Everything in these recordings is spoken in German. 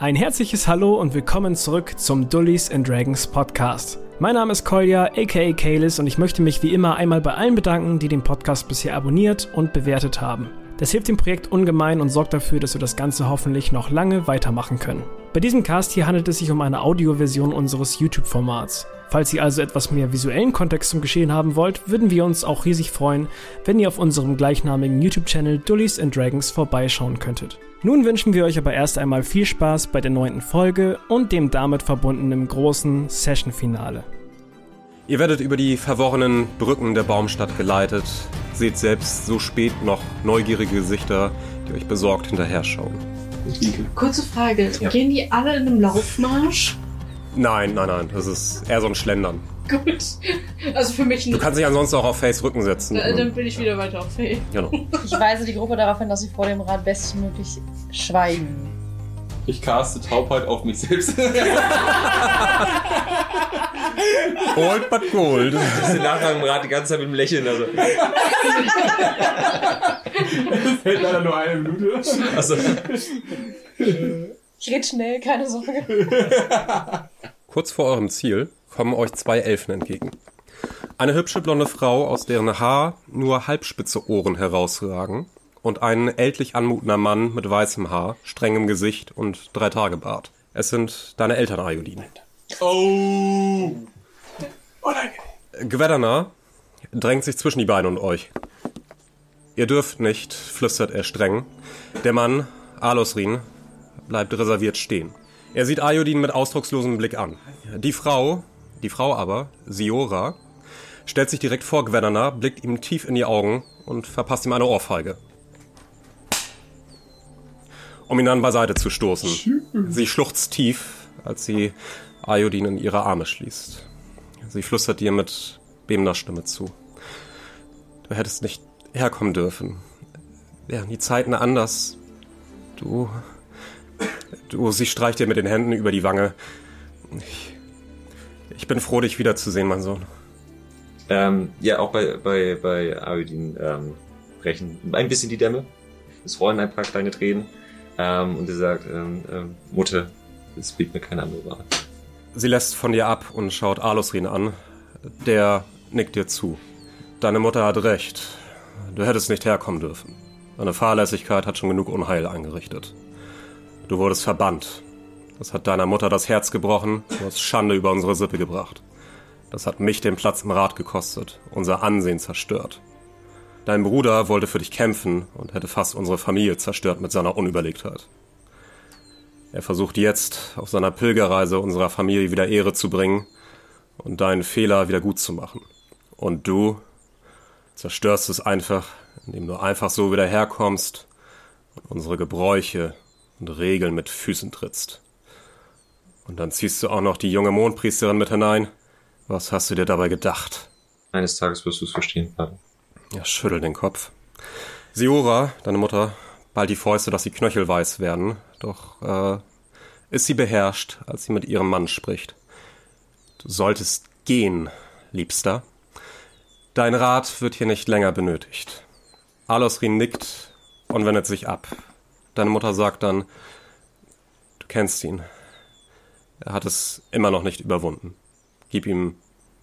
Ein herzliches Hallo und willkommen zurück zum Dullies and Dragons Podcast. Mein Name ist Kolja, aka Kalis, und ich möchte mich wie immer einmal bei allen bedanken, die den Podcast bisher abonniert und bewertet haben. Das hilft dem Projekt ungemein und sorgt dafür, dass wir das Ganze hoffentlich noch lange weitermachen können. Bei diesem Cast hier handelt es sich um eine Audioversion unseres YouTube-Formats. Falls ihr also etwas mehr visuellen Kontext zum Geschehen haben wollt, würden wir uns auch riesig freuen, wenn ihr auf unserem gleichnamigen YouTube-Channel Dullies and Dragons vorbeischauen könntet. Nun wünschen wir euch aber erst einmal viel Spaß bei der neunten Folge und dem damit verbundenen großen Session-Finale. Ihr werdet über die verworrenen Brücken der Baumstadt geleitet, seht selbst so spät noch neugierige Gesichter, die euch besorgt hinterher schauen. Kurze Frage, Ja. gehen die alle in einem Laufmarsch? Nein, nein, nein, das ist eher so ein Schlendern. Gut. Also für mich Du nicht. kannst dich ansonsten auch auf Face Rücken setzen. Äh, Dann bin ich wieder weiter auf Fee. Genau. Ich weise die Gruppe darauf hin, dass sie vor dem Rat bestmöglich schweigen. Ich caste Taubheit auf mich selbst. Old but gold. Ich sitze nachher im Rad die ganze Zeit mit dem Lächeln. Also. Fällt leider nur eine Minute. Also, Ich red schnell, keine Sorge. Kurz vor eurem Ziel kommen euch zwei Elfen entgegen. Eine hübsche blonde Frau, aus deren Haar nur halbspitze Ohren herausragen, und ein ältlich anmutender Mann mit weißem Haar, strengem Gesicht und drei Tage Bart. Es sind deine Eltern, Ayodin. Oh! Gwedana drängt sich zwischen die beiden und euch. Ihr dürft nicht, flüstert er streng. Der Mann, Alosrin, bleibt reserviert stehen. Er sieht Ayodin mit ausdruckslosem Blick an. Die Frau, die Frau aber, Siora, stellt sich direkt vor Gwedana, blickt ihm tief in die Augen und verpasst ihm eine Ohrfeige. Um ihn dann beiseite zu stoßen. Sie schluchzt tief, als sie Ayodin in ihre Arme schließt. Sie flüstert dir mit bebender Stimme zu. Du hättest nicht herkommen dürfen. Wären die Zeiten anders. Du. Du, sie streicht dir mit den Händen über die Wange. Ich, ich bin froh, dich wiederzusehen, mein Sohn. ähm, ja, auch bei, bei, bei Audin ähm, brechen ein bisschen die Dämme. Es rollen ein paar kleine Tränen. Ähm, und er sagt, ähm, ähm, Mutter, es blieb mir keine andere Wahl. Sie lässt von dir ab und schaut Alosrin an. Der nickt dir zu. Deine Mutter hat recht. Du hättest nicht herkommen dürfen. Deine Fahrlässigkeit hat schon genug Unheil angerichtet. Du wurdest verbannt. Das hat deiner Mutter das Herz gebrochen. Du hast Schande über unsere Sippe gebracht. Das hat mich den Platz im Rat gekostet, unser Ansehen zerstört. Dein Bruder wollte für dich kämpfen und hätte fast unsere Familie zerstört mit seiner Unüberlegtheit. Er versucht jetzt, auf seiner Pilgerreise unserer Familie wieder Ehre zu bringen und deinen Fehler wieder gut zu machen. Und du zerstörst es einfach, indem du einfach so wieder herkommst und unsere Gebräuche und Regeln mit Füßen trittst. Und dann ziehst du auch noch die junge Mondpriesterin mit hinein. Was hast du dir dabei gedacht? Eines Tages wirst du es verstehen, Vater. Ja, schüttel den Kopf. Siora, deine Mutter, bald die Fäuste, dass sie knöchelweiß werden, doch äh, ist sie beherrscht, als sie mit ihrem Mann spricht. Du solltest gehen, Liebster. Dein Rat wird hier nicht länger benötigt. Alosrin nickt und wendet sich ab. Deine Mutter sagt dann, du kennst ihn. Er hat es immer noch nicht überwunden. Gib ihm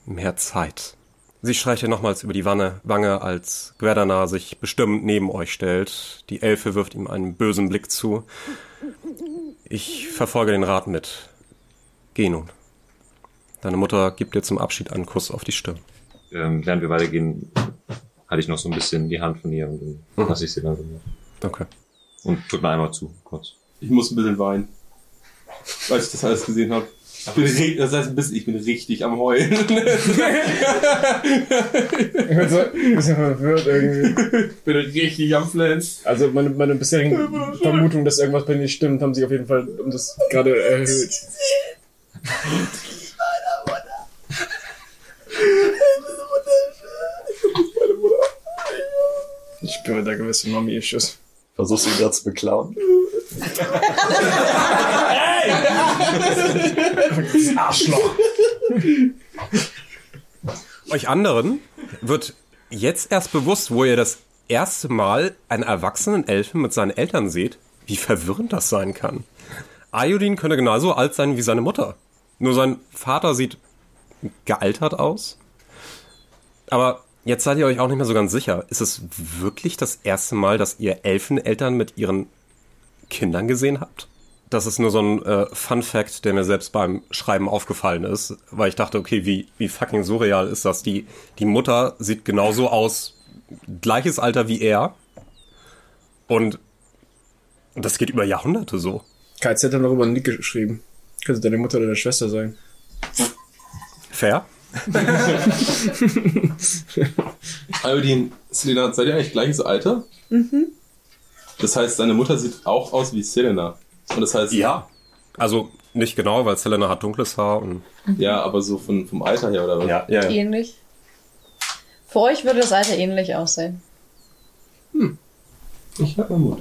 mehr Zeit. Sie streicht ihr nochmals über die Wanne, Wange, als Gwerdana sich bestimmt neben euch stellt. Die Elfe wirft ihm einen bösen Blick zu. Ich verfolge den Rat mit. Geh nun. Deine Mutter gibt dir zum Abschied einen Kuss auf die Stirn. Ähm, während wir weitergehen, halte ich noch so ein bisschen die Hand von ihr und dann Mhm. lasse ich sie langsam. Okay. Und tut mir einmal zu, kurz. Ich muss ein bisschen weinen. Weil ich das alles gesehen habe. Ich bin, ri- das heißt ein bisschen, ich bin richtig am Heulen. Ich bin so ein bisschen verwirrt irgendwie. ich bin richtig am Flens. Also meine, meine bisherigen Vermutungen, dass irgendwas bei mir nicht stimmt, haben sich auf jeden Fall um das gerade erhöht. Ich spüre da gewisse Mommy-Issues. Versuchst du ihn gerade zu beklauen? Arschloch! Euch anderen wird jetzt erst bewusst, wo ihr das erste Mal einen erwachsenen Elfen mit seinen Eltern seht, wie verwirrend das sein kann. Ayudin könnte genauso alt sein wie seine Mutter. Nur sein Vater sieht gealtert aus. Aber jetzt seid ihr euch auch nicht mehr so ganz sicher. Ist es wirklich das erste Mal, dass ihr Elfeneltern mit ihren Kindern gesehen habt? Das ist nur so ein äh, Fun Fact, der mir selbst beim Schreiben aufgefallen ist, weil ich dachte, okay, wie, wie fucking surreal ist das? Die, die Mutter sieht genauso aus, gleiches Alter wie er. Und das geht über Jahrhunderte so. KZ hat dann darüber einen Nick geschrieben. Könnte deine Mutter oder deine Schwester sein. Fair? Iodin, Selena, seid ihr eigentlich gleiches Alter? Mhm. Das heißt, deine Mutter sieht auch aus wie Selena. Und das heißt, Ja. Also nicht genau, weil Selena hat dunkles Haar und. ja, aber so von, vom Alter her oder was? ja, ja. Ähnlich. Für euch würde das Alter ähnlich aussehen. Ich hab mal Mut.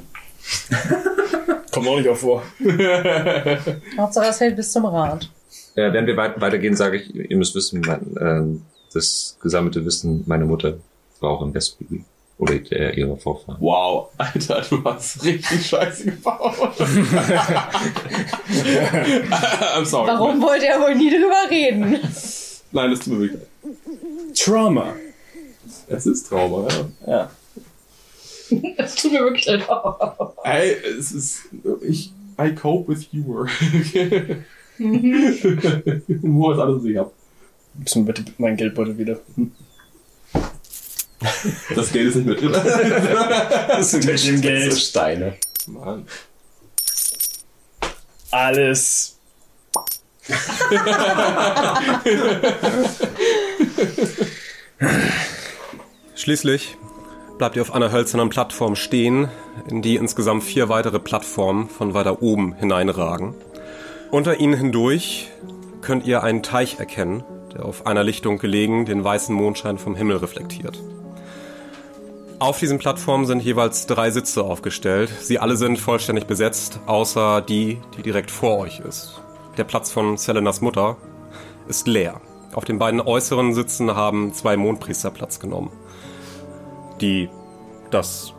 Kommt auch nicht auch vor. Hauptsache es hält bis zum Rad. Äh, während wir weit, weitergehen, sage ich, ihr müsst wissen, mein, ähm, das gesammelte Wissen meiner Mutter war auch im Westbury. Oder der, ihrer Vorfahren. Wow, Alter, du hast richtig scheiße gebaut. I'm sorry. Warum wollte er wohl nie drüber reden? Nein, das tut mir wirklich leid. Trauma. Es ist Trauma, ja. Ja. Das tut mir wirklich leid. Ey, es ist. Ich. I cope with humor. Humor ist alles, was ich hab. Gibst mir bitte meinen Geldbeutel wieder. Das Geld ist nicht mit drin. Das sind mit dem So Geld. Steine. Mann. Alles. Schließlich bleibt ihr auf einer hölzernen Plattform stehen, in die insgesamt vier weitere Plattformen von weiter oben hineinragen. Unter ihnen hindurch könnt ihr einen Teich erkennen, der auf einer Lichtung gelegen den weißen Mondschein vom Himmel reflektiert. Auf diesen Plattformen sind jeweils drei Sitze aufgestellt. Sie alle sind vollständig besetzt, außer die, die direkt vor euch ist. Der Platz von Selenas Mutter ist leer. Auf den beiden äußeren Sitzen haben zwei Mondpriester Platz genommen die das,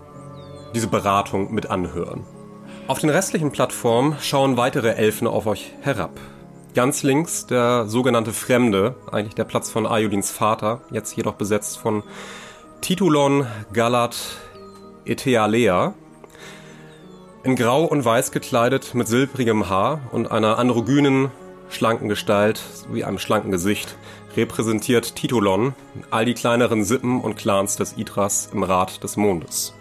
diese Beratung mit anhören. Auf den restlichen Plattformen schauen weitere Elfen auf euch herab. Ganz links der sogenannte Fremde, eigentlich der Platz von Ayudins Vater, jetzt jedoch besetzt von Titulon Galat Etealea. In Grau und Weiß gekleidet, mit silbrigem Haar und einer androgynen, schlanken Gestalt sowie einem schlanken Gesicht repräsentiert Titulon all die kleineren Sippen und Clans des Idras im Rat des Mondes.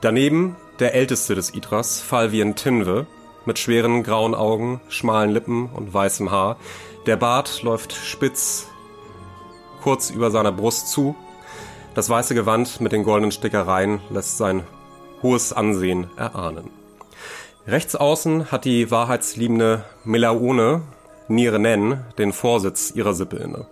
Daneben der älteste des Idras, Falvien Tinve, mit schweren grauen Augen, schmalen Lippen und weißem Haar. Der Bart läuft spitz kurz über seiner Brust zu. Das weiße Gewand mit den goldenen Stickereien lässt sein hohes Ansehen erahnen. Rechts außen hat die wahrheitsliebende Melaone Nirenen den Vorsitz ihrer Sippe inne.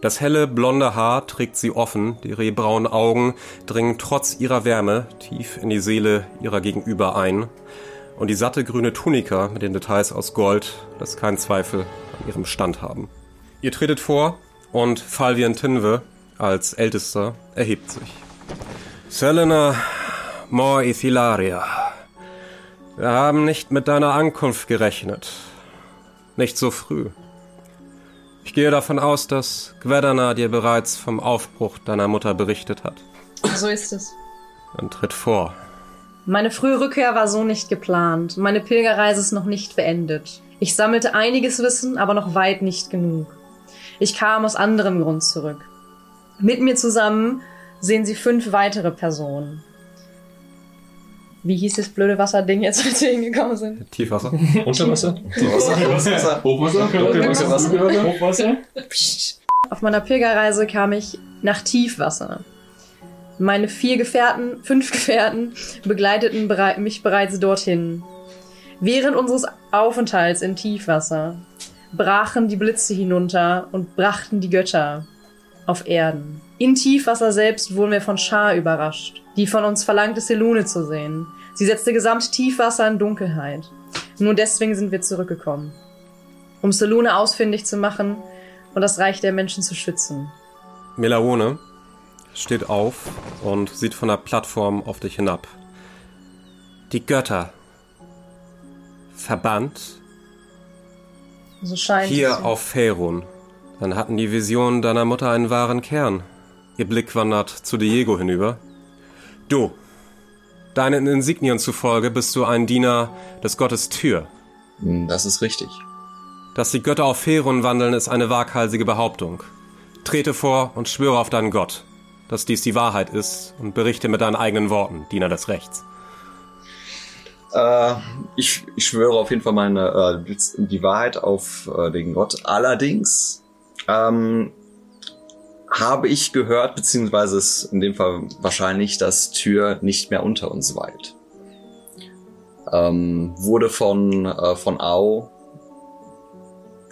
Das helle blonde Haar trägt sie offen, die rehbraunen Augen dringen trotz ihrer Wärme tief in die Seele ihrer Gegenüber ein. Und die satte grüne Tunika mit den Details aus Gold lässt keinen Zweifel an ihrem Stand haben. Ihr tretet vor und Falvien Tinve als Ältester erhebt sich. Selena Mor Ithilaria, wir haben nicht mit deiner Ankunft gerechnet. Nicht so früh. Ich gehe davon aus, dass Gwedana dir bereits vom Aufbruch deiner Mutter berichtet hat. So ist es. Dann tritt vor. Meine frühe Rückkehr war so nicht geplant. Meine Pilgerreise ist noch nicht beendet. Ich sammelte einiges Wissen, aber noch weit nicht genug. Ich kam aus anderem Grund zurück. Mit mir zusammen sehen Sie fünf weitere Personen. Wie hieß das blöde Wasserding jetzt, als wir hingekommen sind? Tiefwasser? Unterwasser? Hochwasser. Hochwasser? Dunkelwasser. Hochwasser? Auf meiner Pilgerreise kam ich nach Tiefwasser. Meine vier Gefährten, fünf Gefährten begleiteten berei mich bereits dorthin. Während unseres Aufenthalts in Tiefwasser brachen die Blitze hinunter und brachten die Götter auf Erden. In Tiefwasser selbst wurden wir von Schar überrascht, die von uns verlangte Selune zu sehen. Sie setzte gesamt Tiefwasser in Dunkelheit. Nur deswegen sind wir zurückgekommen. Um Selune ausfindig zu machen und das Reich der Menschen zu schützen. Melaone steht auf und sieht von der Plattform auf dich hinab. Die Götter. Verbannt So scheint es. Hier ja. auf Faerun. Dann hatten die Visionen deiner Mutter einen wahren Kern. Ihr Blick wandert zu Diego hinüber. Du. Deinen Insignien zufolge bist du ein Diener des Gottes Tür. Hm, Das ist richtig. Dass die Götter auf Faerun wandeln, ist eine waghalsige Behauptung. Trete vor und schwöre auf deinen Gott, dass dies die Wahrheit ist und berichte mit deinen eigenen Worten, Diener des Rechts. Äh, ich, ich schwöre auf jeden Fall meine äh, die Wahrheit auf äh, den Gott. Allerdings ähm, habe ich gehört, beziehungsweise ist in dem Fall wahrscheinlich, dass Tür nicht mehr unter uns weilt. Ähm, wurde von äh, von Ao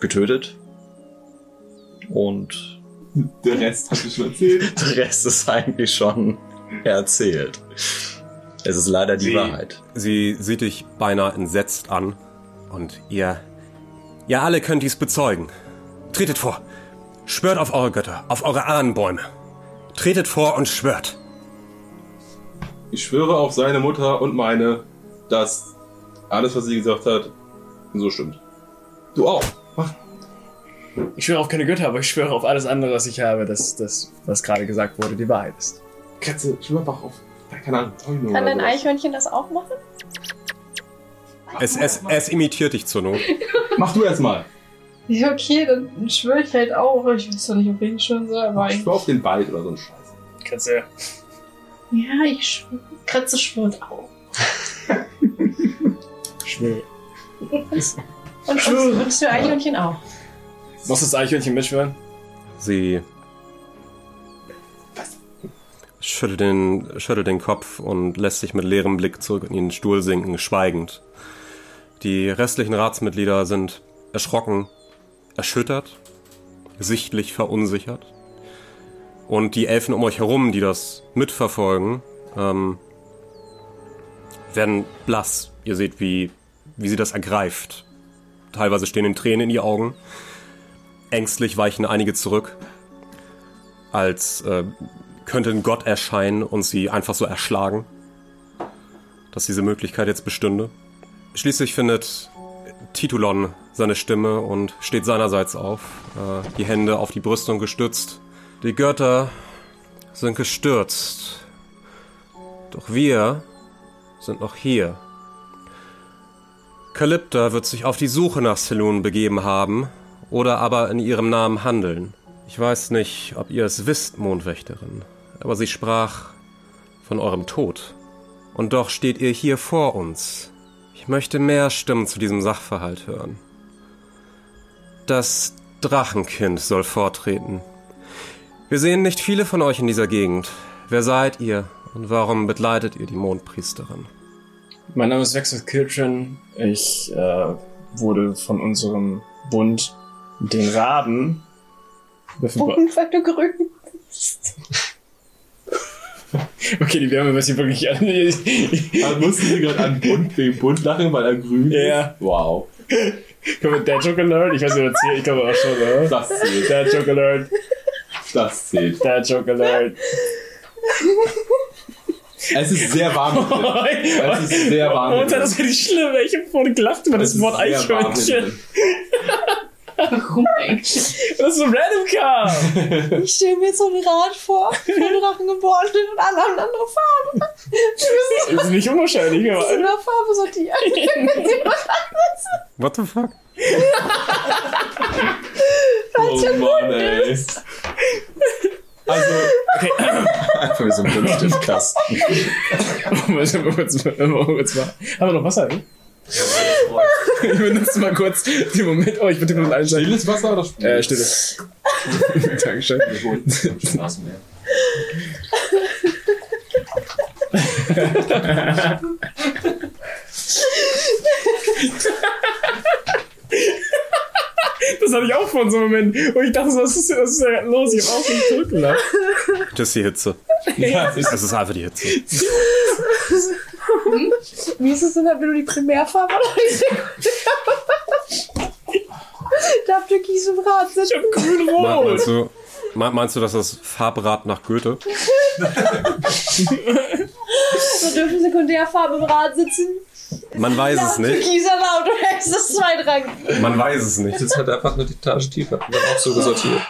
getötet und Der Rest hast du schon erzählt. der Rest ist eigentlich schon erzählt. Es ist leider die Sie- Wahrheit. Sie sieht dich beinahe entsetzt an und ihr, ihr alle könnt dies bezeugen. Tretet vor. Schwört auf eure Götter, auf eure Ahnenbäume. Tretet vor und schwört. Ich schwöre auf seine Mutter und meine, dass alles, was sie gesagt hat, so stimmt. Du auch. Mach. Ich schwöre auf keine Götter, aber ich schwöre auf alles andere, was ich habe, dass das, was gerade gesagt wurde, die Wahrheit ist. Katze, schwör einfach auf. Keine Ahnung, Kann dein. Eichhörnchen das auch machen? Es, es, es imitiert dich zur Not. Mach du erst mal. Ja, okay, dann schwöre ich halt auch. Ich weiß zwar nicht, auf wen ich schwören soll, aber ich. Schwör auf den Wald oder so ein Scheiß. Katze. Ja, ich schwöre. Kratze schwört auch. Schwöre. Und schwöre. Würdest du Eichhörnchen auch? Muss das Eichhörnchen mitschwören? Sie schüttelt den, schüttelt den Kopf und lässt sich mit leerem Blick zurück in den Stuhl sinken, schweigend. Die restlichen Ratsmitglieder sind erschrocken, erschüttert, sichtlich verunsichert. Und die Elfen um euch herum, die das mitverfolgen, ähm, werden blass. Ihr seht, wie, wie sie das ergreift. Teilweise stehen den Tränen in die Augen. Ängstlich weichen einige zurück, als äh, könnte ein Gott erscheinen und sie einfach so erschlagen. Dass diese Möglichkeit jetzt bestünde. Schließlich findet Titulon seine Stimme und steht seinerseits auf, äh, die Hände auf die Brüstung gestützt. Die Götter sind gestürzt. Doch wir sind noch hier. Kalypta wird sich auf die Suche nach Selun begeben haben oder aber in ihrem Namen handeln. Ich weiß nicht, ob ihr es wisst, Mondwächterin, aber sie sprach von eurem Tod. Und doch steht ihr hier vor uns. Ich möchte mehr Stimmen zu diesem Sachverhalt hören. Das Drachenkind soll vortreten. Wir sehen nicht viele von euch in dieser Gegend. Wer seid ihr und warum begleitet ihr die Mondpriesterin? Mein Name ist Vexel Kiltrin. Ich äh, wurde von unserem Bund, den Raben, Und weil du grün bist. Okay, die Wärme was hier wirklich an. Also mussten sie gerade an Bund, wegen Bund lachen, weil er grün Ja. ist. Wow. Komm mit Dad Joke Alert. Ich weiß nicht, was hier, ich glaube auch schon, oder? Das zählt. Dad Joke Alert. Das zählt. Dad Joke Alert. Es ist sehr warm. Es ist sehr warm. Und das drin. war nicht schlimm, ey. ich hab vorhin gelacht über das ist Wort Eichhörnchen. Warum eigentlich? Das ist so random kam. Ich stelle mir jetzt so ein Rad vor, von Drachen geboren und alle haben andere Farbe. Das ist nicht unwahrscheinlich, Die aber. sind nach Farbe sortiert. What the fuck? Oh Mann, ey. Also, Einfach wie so ein Buntstiftkasten. Warte mal kurz, mal, mal kurz mal. Haben wir noch Wasser? ey? Ich benutze mal kurz den Moment. Oh, ich würde den allen sagen. stilles Wasser oder Äh, Stille. Dankeschön. Das hatte ich auch vor so einem Moment, wo ich dachte, so, was ist, was ist gerade los? Ich hab auch schon zurückgelacht. Das ist die Hitze. Ja, es ist einfach die Hitze. Wie ist es denn, wenn du die Primärfarbe oder die Sekundärfarbe Darf Türkis im Rad sitzen? Me- Grün-Rot. Meinst du, me- meinst du, dass das Farbrad nach Goethe? So dürfen Sekundärfarben im Rad sitzen. Man weiß es nicht. Du hältst es zweitrangig. Man weiß es nicht. Jetzt halt einfach eine Etage tiefer. Und dann auch so gesortiert.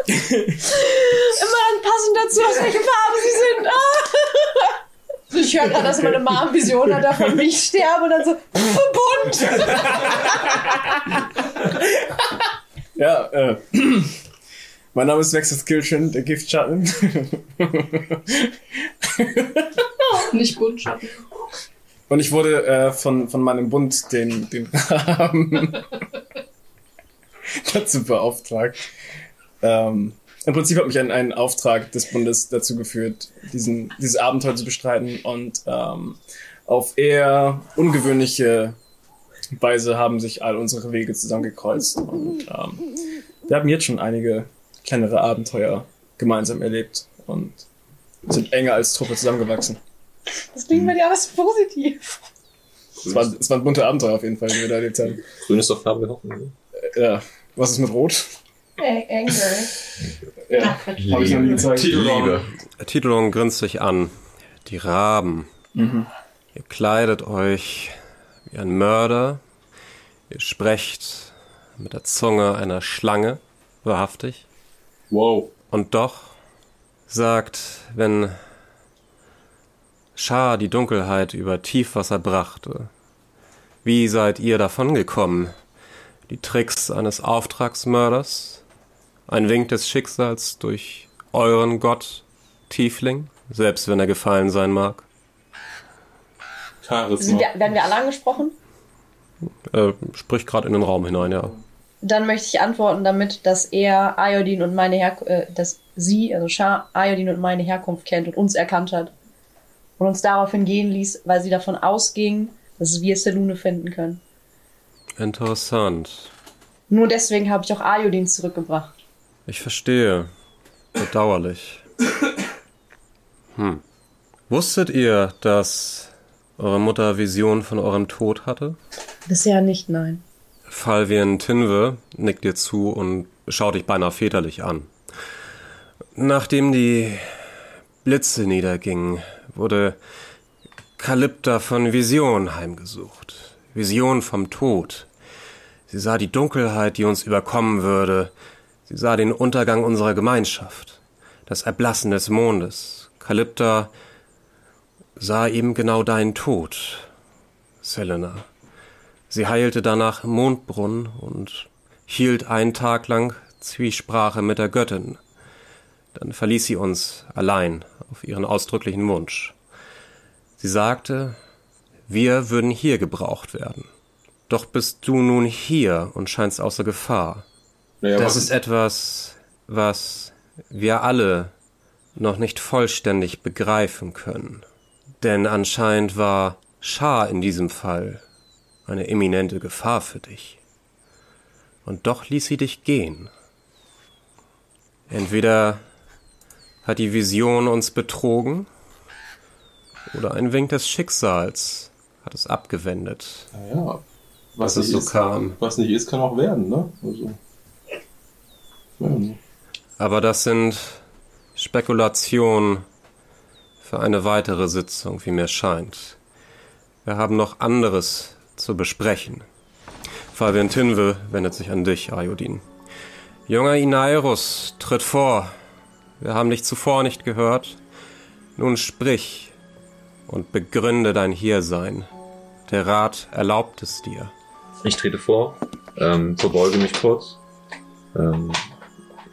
Immer dann passend dazu, aus welcher Farbe sie sind. Ah. Ich höre gerade, dass meine Mom Vision hat davon, wie ich sterbe und dann so, bunt. Ja, äh. Mein Name ist Vexus Kilchen, der Giftschatten. Nicht Buntschatten. Und ich wurde äh, von, von meinem Bund, den, den Rahmen, dazu beauftragt. Ähm, Im Prinzip hat mich ein, ein Auftrag des Bundes dazu geführt, diesen, dieses Abenteuer zu bestreiten. Und ähm, auf eher ungewöhnliche Weise haben sich all unsere Wege zusammengekreuzt. Und ähm, wir haben jetzt schon einige kleinere Abenteuer gemeinsam erlebt und sind enger als Truppe zusammengewachsen. Das klingt bei dir alles positiv. Es war, es war ein bunter Abenteuer auf jeden Fall, die wir da erlebt haben. Grün ist doch Farbe der Hoffnung. ne? Ja. Was ist mit Rot? Anger. Ja. Habe ich noch nie gezeigt. Liebe. Titulon grinst sich an. Die Raben. Mhm. Ihr kleidet euch wie ein Mörder. Ihr sprecht mit der Zunge einer Schlange. Wahrhaftig. Wow. Und doch sagt, wenn Schar die Dunkelheit über Tiefwasser brachte, wie seid ihr davongekommen? Die Tricks eines Auftragsmörders? Ein Wink des Schicksals durch euren Gott, Tiefling, selbst wenn er gefallen sein mag? Charisma. Wir, werden wir alle angesprochen? Äh, sprich gerade in den Raum hinein, ja. Dann möchte ich antworten damit, dass er Iodin und meine Her äh, dass sie, also Shah, Iodin und meine Herkunft kennt und uns erkannt hat. Und uns daraufhin gehen ließ, weil sie davon ausging, dass wir Selune finden können. Interessant. Nur deswegen habe ich auch Iodin zurückgebracht. Ich verstehe. Bedauerlich. Hm. Wusstet ihr, dass eure Mutter Vision von eurem Tod hatte? Bisher nicht, nein. Falvien Tinve nickt dir zu und schaut dich beinahe väterlich an. Nachdem die Blitze niedergingen, wurde Kalypta von Vision heimgesucht. Vision vom Tod. Sie sah die Dunkelheit, die uns überkommen würde. Sie sah den Untergang unserer Gemeinschaft. Das Erblassen des Mondes. Kalypta sah eben genau deinen Tod, Selena. Sie heilte danach Mondbrunnen und hielt einen Tag lang Zwiesprache mit der Göttin. Dann verließ sie uns allein auf ihren ausdrücklichen Wunsch. Sie sagte, wir würden hier gebraucht werden. Doch bist du nun hier und scheinst außer Gefahr. Naja, Das ist etwas, was wir alle noch nicht vollständig begreifen können. Denn anscheinend war Schar in diesem Fall eine eminente Gefahr für dich. Und doch ließ sie dich gehen. Entweder hat die Vision uns betrogen oder ein Wink des Schicksals hat es abgewendet. Naja, was es nicht so ist, kam. was nicht ist, kann auch werden, ne? Also. Ja, Aber das sind Spekulationen für eine weitere Sitzung, wie mir scheint. Wir haben noch anderes zu besprechen. Fabian Tinve wendet sich an dich, Ayodin. Junger Inairus, tritt vor. Wir haben dich zuvor nicht gehört. Nun sprich und begründe dein Hiersein. Der Rat erlaubt es dir. Ich trete vor, ähm, verbeuge mich kurz. Ähm,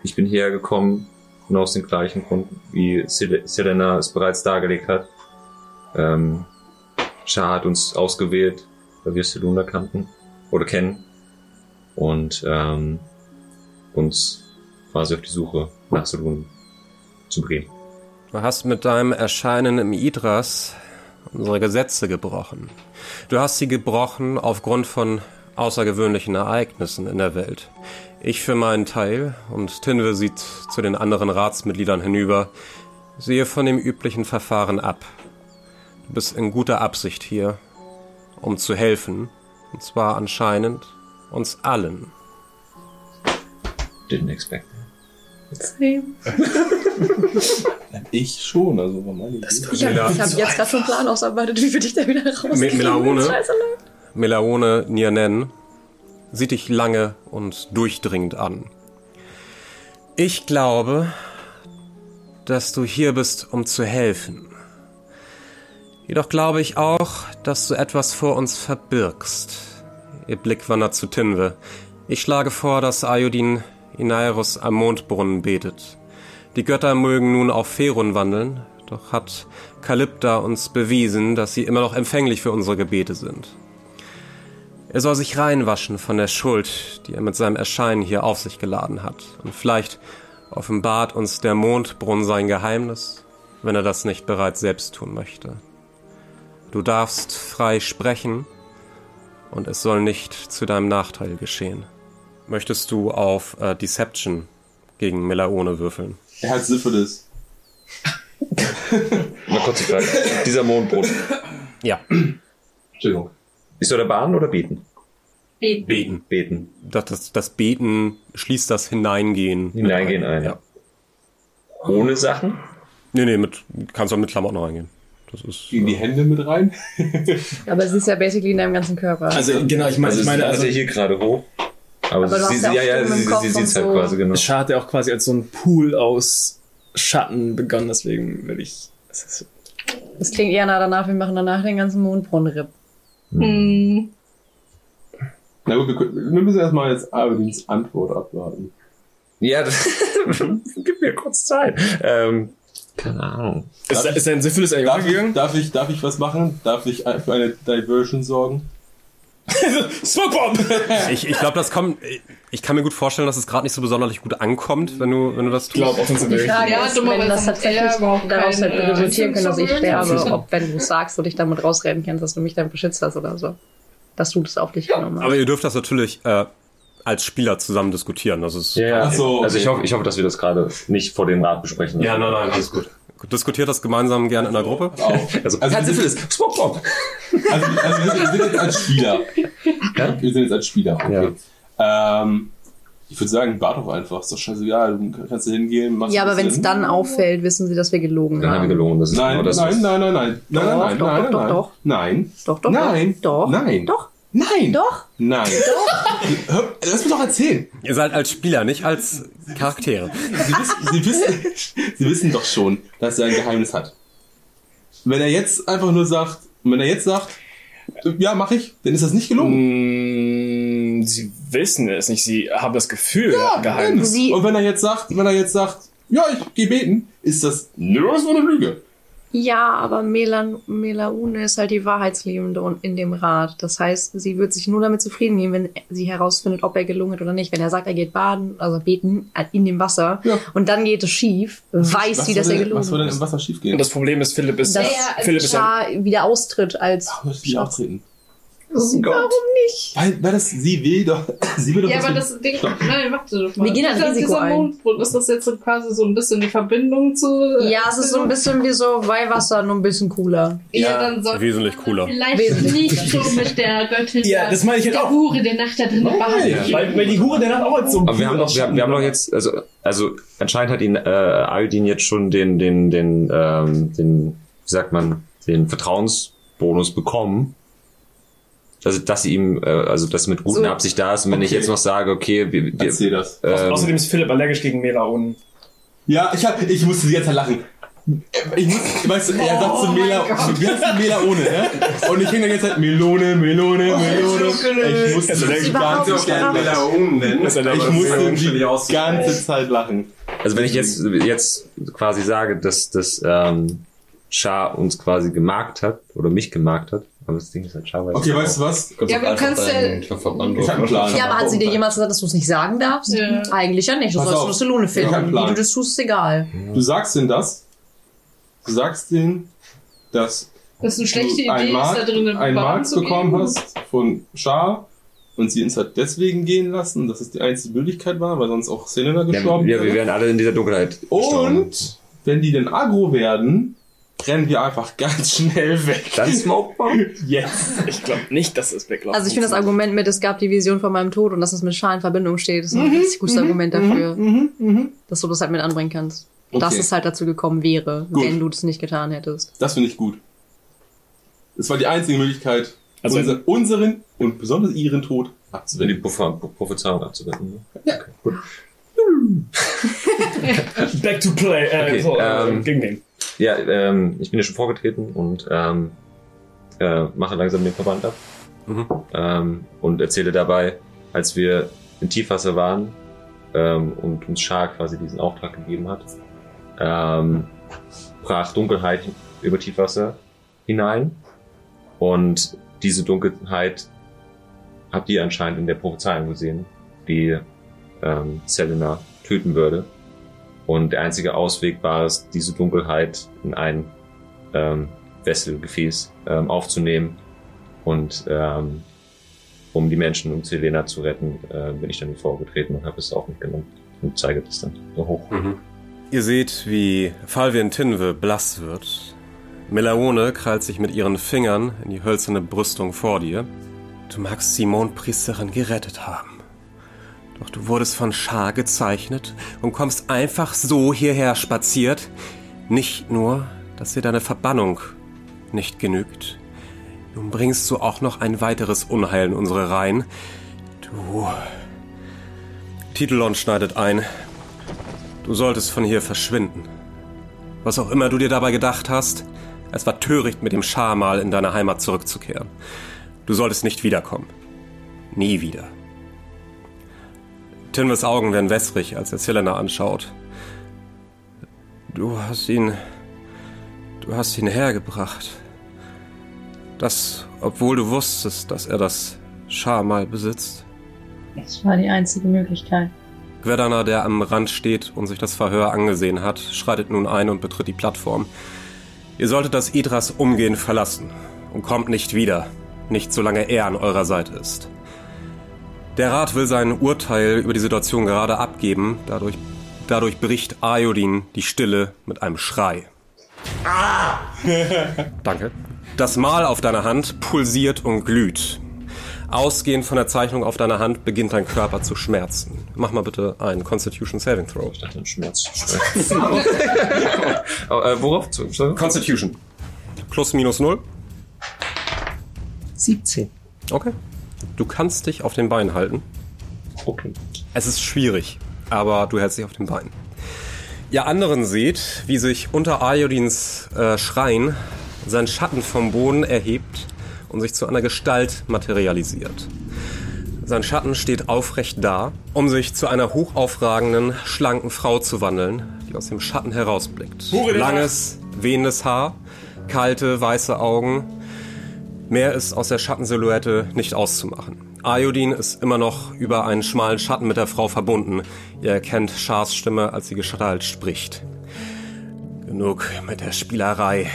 ich bin hierher gekommen, nur aus dem gleichen Grund, wie Sel- Selena es bereits dargelegt hat. Ähm, Shah hat uns ausgewählt, weil wir Seluna kannten oder kennen und ähm, uns quasi auf die Suche nach Seluna zu begeben. Du hast mit deinem Erscheinen im Idras unsere Gesetze gebrochen. Du hast sie gebrochen aufgrund von außergewöhnlichen Ereignissen in der Welt. Ich für meinen Teil, und Tinwe sieht zu den anderen Ratsmitgliedern hinüber, sehe von dem üblichen Verfahren ab. Du bist in guter Absicht hier, um zu helfen, und zwar anscheinend uns allen. Didn't expect that. Ich schon, also war meine Idee. Ich habe hab jetzt gerade schon einen Plan ausarbeitet, wie wir dich da wieder rauskriegen. Melaone? Ne? Melaone Nianen sieht dich lange und durchdringend an. Ich glaube, dass du hier bist, um zu helfen. Jedoch glaube ich auch, dass du etwas vor uns verbirgst. Ihr Blick wandert zu Tinwe. Ich schlage vor, dass Ayodin Inaeros am Mondbrunnen betet. Die Götter mögen nun auf Ferun wandeln, doch hat Kalypta uns bewiesen, dass sie immer noch empfänglich für unsere Gebete sind. Er soll sich reinwaschen von der Schuld, die er mit seinem Erscheinen hier auf sich geladen hat. Und vielleicht offenbart uns der Mondbrunnen sein Geheimnis, wenn er das nicht bereits selbst tun möchte. Du darfst frei sprechen und es soll nicht zu deinem Nachteil geschehen. Möchtest du auf äh, Deception gegen Melaone würfeln? Er hat Syphilis. Mal kurz die Frage. Dieser Mondboden. Ja. Entschuldigung. Ist er der Bahn oder beten? Beten. Beten. Das, das, das Beten schließt das Hineingehen. Hineingehen ein. Ja. Ohne Sachen? Nee, nee, mit, kannst auch mit Klamotten reingehen. Das ist. Gegen die Hände mit rein. Aber es ist ja basically in deinem ganzen Körper. Also genau, ich meine, Also, ich meine, also also hier gerade hoch. Aber, Aber du sie, hast ja ja, sie, sie, sie und sieht's halt so. quasi genau. das Char hat ja auch quasi als so ein Pool aus Schatten begonnen, deswegen will ich. es ist- Das klingt eher nah danach, wir machen danach den ganzen Mondbrunnen-Rip. Hm. Na gut, wir, können- wir müssen erstmal jetzt Albins Antwort abwarten. Ja, das, gib mir kurz Zeit. Ähm, keine Ahnung. Ist, ist dein Syphilis eigentlich Darf ich, darf, ich, darf ich was machen? Darf ich für eine Diversion sorgen? Smokebomb! Ich, ich glaube, das kommt. Ich kann mir gut vorstellen, dass es gerade nicht so besonders gut ankommt, wenn du, wenn du das Ich tust. glaube auch, Die. Frage Ja, ist, wenn das hat tatsächlich daraus halt resultieren können, dass ich sterbe, ob wenn du es sagst, du dich damit rausreden kannst, dass du mich dann beschützt hast oder so. Dass du das auf dich genommen hast. Aber ihr dürft das natürlich äh, als Spieler zusammen diskutieren. Das ist. Ja, so, Also ich hoffe, ich hoffe, dass wir das gerade nicht vor dem Rat besprechen. Ja, nein, nein, alles gut. Diskutiert das gemeinsam gerne in der Gruppe. Also, Also, also wir Syphilis, also, also wir, sind, wir jetzt als Spieler. Ja? Wir sind jetzt als Spieler, okay. Ähm, ich würde sagen, warte doch einfach. Ist doch scheißegal. Du kannst da hingehen, machst Ja, aber wenn es dann auffällt, wissen sie, dass wir gelogen Dann haben wir haben. gelogen. Das ist Nein, genau das, nein, nein, nein, nein, nein, Doch, nein, doch, nein, doch, nein, doch. nein, Doch, doch, nein, doch. nein, Doch, nein, doch. nein, Hör, lass mich doch erzählen. Ihr seid als Spieler, nicht als Charaktere. Sie wissen, Sie wissen, Sie wissen doch schon, dass er ein Geheimnis hat. Wenn er jetzt einfach nur sagt, wenn er jetzt sagt, ja, mach ich, dann ist das nicht gelungen. Mm, Sie wissen es nicht, sie haben das Gefühl, ein Geheimnis. Und wenn er jetzt sagt, wenn er jetzt sagt, ja, ich geh beten, ist das das war eine Lüge. Ja, aber Melan, Melaune ist halt die Wahrheitsliebende und in dem Rat. Das heißt, sie wird sich nur damit zufrieden geben, wenn sie herausfindet, ob er gelungen hat oder nicht. Wenn er sagt, er geht baden, also beten äh, in dem Wasser Ja. und dann geht es schief, weiß sie, was dass er soll denn, gelungen was soll denn ist. im Wasser schiefgehen? Und das Problem ist, Philipp ist, Dass Ja, Philipp ist wieder austritt als Ach, muss ich auftreten. Warum nicht? Weil, weil das, sie will doch, sie will doch Ja, aber das Ding, nein, warte doch mal. Wir gehen ein Dieser- Risiko ein. Mondbrunnen, ist das jetzt so quasi so ein bisschen die Verbindung zu... Ja, es ist so ein bisschen wie so Weihwasser, nur ein bisschen cooler. Ja, dann soll Wesentlich cooler. Vielleicht Wesentlich nicht so mit der Göttin Ja, der, das meine ich jetzt der auch. Hure, der Nacht da drin behandelt. weil, weil die Hure der hat auch jetzt so Aber wir haben doch, wir haben, wir haben doch jetzt, also, also anscheinend hat ihn äh, Aldin jetzt schon den, den, den, ähm, den, wie sagt man, den Vertrauensbonus bekommen. Also dass sie ihm, äh, also dass mit guten So. Absicht da ist. Und wenn ich Okay. jetzt noch sage, okay, wir, wir, Erzähl das. ähm, Außerdem ist Philipp allergisch gegen Melaonen. Ja, ich, hab, ich musste die ganze Zeit lachen. Ich muss, weißt du, er sagt zu Mela, wie heißt die Mela ohne, ne? Und ich hänge die ganze Zeit Melone, Melone, Melone. Ich musste die ganze Zeit ja Ich musste die ganze Zeit lachen. also wenn ich jetzt, jetzt quasi sage, dass, dass ähm, Char uns quasi gemarkt hat, oder mich gemarkt hat, aber das Ding ist halt weiß Okay, weißt du was? Ja, aber du kannst ja... Ich hab einen Plan. Ja, aber hat sie dir jemals gesagt, dass du es nicht sagen darfst? Ja. Eigentlich ja nicht. Du Pass sollst auf, nur Salone finden. Wie du das tust, ist egal. Du sagst denen das. Du sagst denen, dass Das ist eine schlechte du einen Idee, ist Markt, da drin einen Markt zu bekommen hast von Char und sie uns hat deswegen gehen lassen, dass es die einzige Möglichkeit war, weil sonst auch Selena Ja, gestorben ja, wir wäre. werden alle in dieser Dunkelheit gestorben. Und wenn die dann aggro werden, rennen wir einfach ganz schnell weg. Dann Smokebomb? Yes. Ich glaube nicht, dass es weglaufen Also ich finde das Argument mit, es gab die Vision von meinem Tod und dass es mit Schar in Verbindung steht, ist ein richtig gutes Argument dafür, dass du das halt mit anbringen kannst. dass Okay. es halt dazu gekommen wäre, Gut. wenn du das nicht getan hättest. Das finde ich gut. Es war die einzige Möglichkeit, Also- unser, unseren und besonders ihren Tod die abzuwenden. Prophe- Prophezeiung abzuwenden. Ne? Back to play. Äh, Okay, so, äh, ähm, gegen den. Ja, ähm, ich bin ja schon vorgetreten und ähm, äh, mache langsam den Verband ab. Mhm. Ähm, und erzähle dabei, als wir in Tiefwasser waren ähm, und uns Schar quasi diesen Auftrag gegeben hat, ähm, brach Dunkelheit über Tiefwasser hinein. Und diese Dunkelheit habt ihr anscheinend in der Prophezeiung gesehen, die ähm, Selena töten würde. Und der einzige Ausweg war es, diese Dunkelheit in ein ähm, Wesselgefäß ähm, aufzunehmen. Und ähm, um die Menschen um Selena zu retten, äh, bin ich dann vorgetreten und habe es auf mich genommen und zeige das dann so hoch. Mhm. Ihr seht, wie Falvien Tinve blass wird. Melaone krallt sich mit ihren Fingern in die hölzerne Brüstung vor dir. Du magst Simon Priesterin gerettet haben. Doch du wurdest von Schar gezeichnet und kommst einfach so hierher spaziert. Nicht nur, dass dir deine Verbannung nicht genügt. Nun bringst du auch noch ein weiteres Unheil in unsere Reihen. Du. Titelon schneidet ein. Du solltest von hier verschwinden. Was auch immer du dir dabei gedacht hast, es war töricht, mit dem Scharmal in deine Heimat zurückzukehren. Du solltest nicht wiederkommen. Nie wieder. Tinves Augen werden wässrig, als er Selena anschaut. Du hast ihn. Du hast ihn hergebracht. Das, obwohl du wusstest, dass er das Scharmal besitzt. Das war die einzige Möglichkeit. Gwedana, der am Rand steht und sich das Verhör angesehen hat, schreitet nun ein und betritt die Plattform. Ihr solltet das Idras umgehend verlassen und kommt nicht wieder, nicht solange er an eurer Seite ist. Der Rat will sein Urteil über die Situation gerade abgeben, dadurch, dadurch bricht Ayodin die Stille mit einem Schrei. Danke. Das Mal auf deiner Hand pulsiert und glüht. Ausgehend von der Zeichnung auf deiner Hand beginnt dein Körper zu schmerzen. Mach mal bitte einen Constitution Saving Throw. Ich dachte, ein Schmerz. oh, äh, worauf? Constitution. Plus minus null. 17. Okay. Du kannst dich auf den Beinen halten. Okay. Es ist schwierig, aber du hältst dich auf den Beinen. Ihr anderen seht, wie sich unter Ayodins äh, Schrein sein Schatten vom Boden erhebt und sich zu einer Gestalt materialisiert. Sein Schatten steht aufrecht da, um sich zu einer hochaufragenden, schlanken Frau zu wandeln, die aus dem Schatten herausblickt. Langes, wehendes Haar, kalte, weiße Augen. Mehr ist aus der Schattensilhouette nicht auszumachen. Ayodin ist immer noch über einen schmalen Schatten mit der Frau verbunden. Ihr erkennt Schars Stimme, als die Gestalt spricht. Genug mit der Spielerei.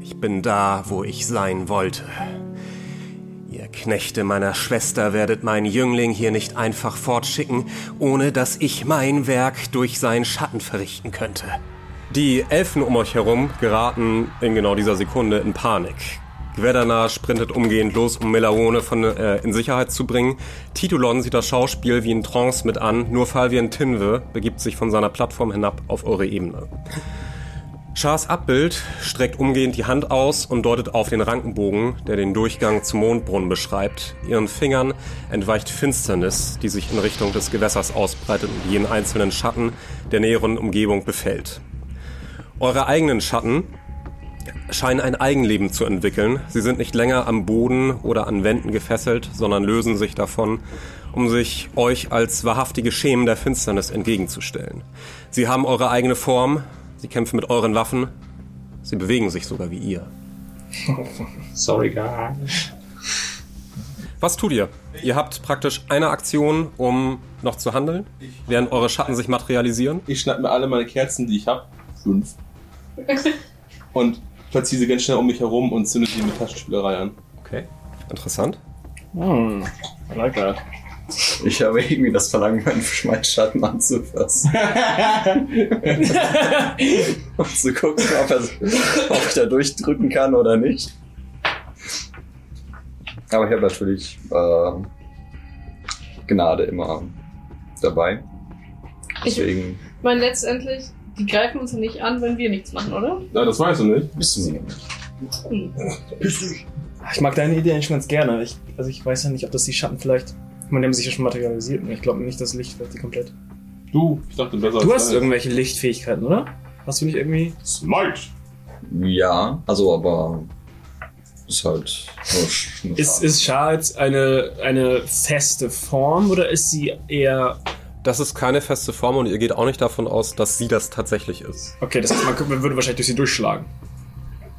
Ich bin da, wo ich sein wollte. Ihr Knechte meiner Schwester werdet meinen Jüngling hier nicht einfach fortschicken, ohne dass ich mein Werk durch seinen Schatten verrichten könnte. Die Elfen um euch herum geraten in genau dieser Sekunde in Panik. Gwedana sprintet umgehend los, um Melaone von, äh, in Sicherheit zu bringen. Titulon sieht das Schauspiel wie in Trance mit an, nur Falvien Tinve begibt sich von seiner Plattform hinab auf eure Ebene. Schars Abbild streckt umgehend die Hand aus und deutet auf den Rankenbogen, der den Durchgang zum Mondbrunnen beschreibt. Ihren Fingern entweicht Finsternis, die sich in Richtung des Gewässers ausbreitet und jeden einzelnen Schatten der näheren Umgebung befällt. Eure eigenen Schatten scheinen ein Eigenleben zu entwickeln. Sie sind nicht länger am Boden oder an Wänden gefesselt, sondern lösen sich davon, um sich euch als wahrhaftige Schemen der Finsternis entgegenzustellen. Sie haben eure eigene Form, sie kämpfen mit euren Waffen, sie bewegen sich sogar wie ihr. Sorry, guys. Was tut ihr? Ihr habt praktisch eine Aktion, um noch zu handeln, während eure Schatten sich materialisieren. Ich schnapp mir alle meine Kerzen, die ich habe, fünf, und platziere sie ganz schnell um mich herum und zünde sie mit Taschenspielerei an. Okay, interessant. Hm, I like that. Ich habe irgendwie das Verlangen, meinen Schmeißschatten anzufassen. um zu gucken, ob, er, ob ich da durchdrücken kann oder nicht. Aber ich habe natürlich äh, Gnade immer dabei. Deswegen. Ich meine, letztendlich, Die greifen uns ja nicht an, wenn wir nichts machen, oder? Ja, das weißt du nicht. Bist du sie nicht. Hm. Ich mag deine Idee eigentlich schon ganz gerne. Ich, also ich weiß ja nicht, ob das die Schatten vielleicht. Ich meine, die haben sich ja schon materialisiert. und Ich glaube nicht, das Licht wird die komplett. Du, ich dachte besser Du als hast deine. irgendwelche Lichtfähigkeiten, oder? Hast du nicht irgendwie. Smite! Ja, also aber ist halt nur Ist, ist Schar jetzt eine, eine feste Form oder ist sie eher. Das ist keine feste Form und ihr geht auch nicht davon aus, dass sie das tatsächlich ist. Okay, das heißt, man, könnte- man würde wahrscheinlich durch sie durchschlagen.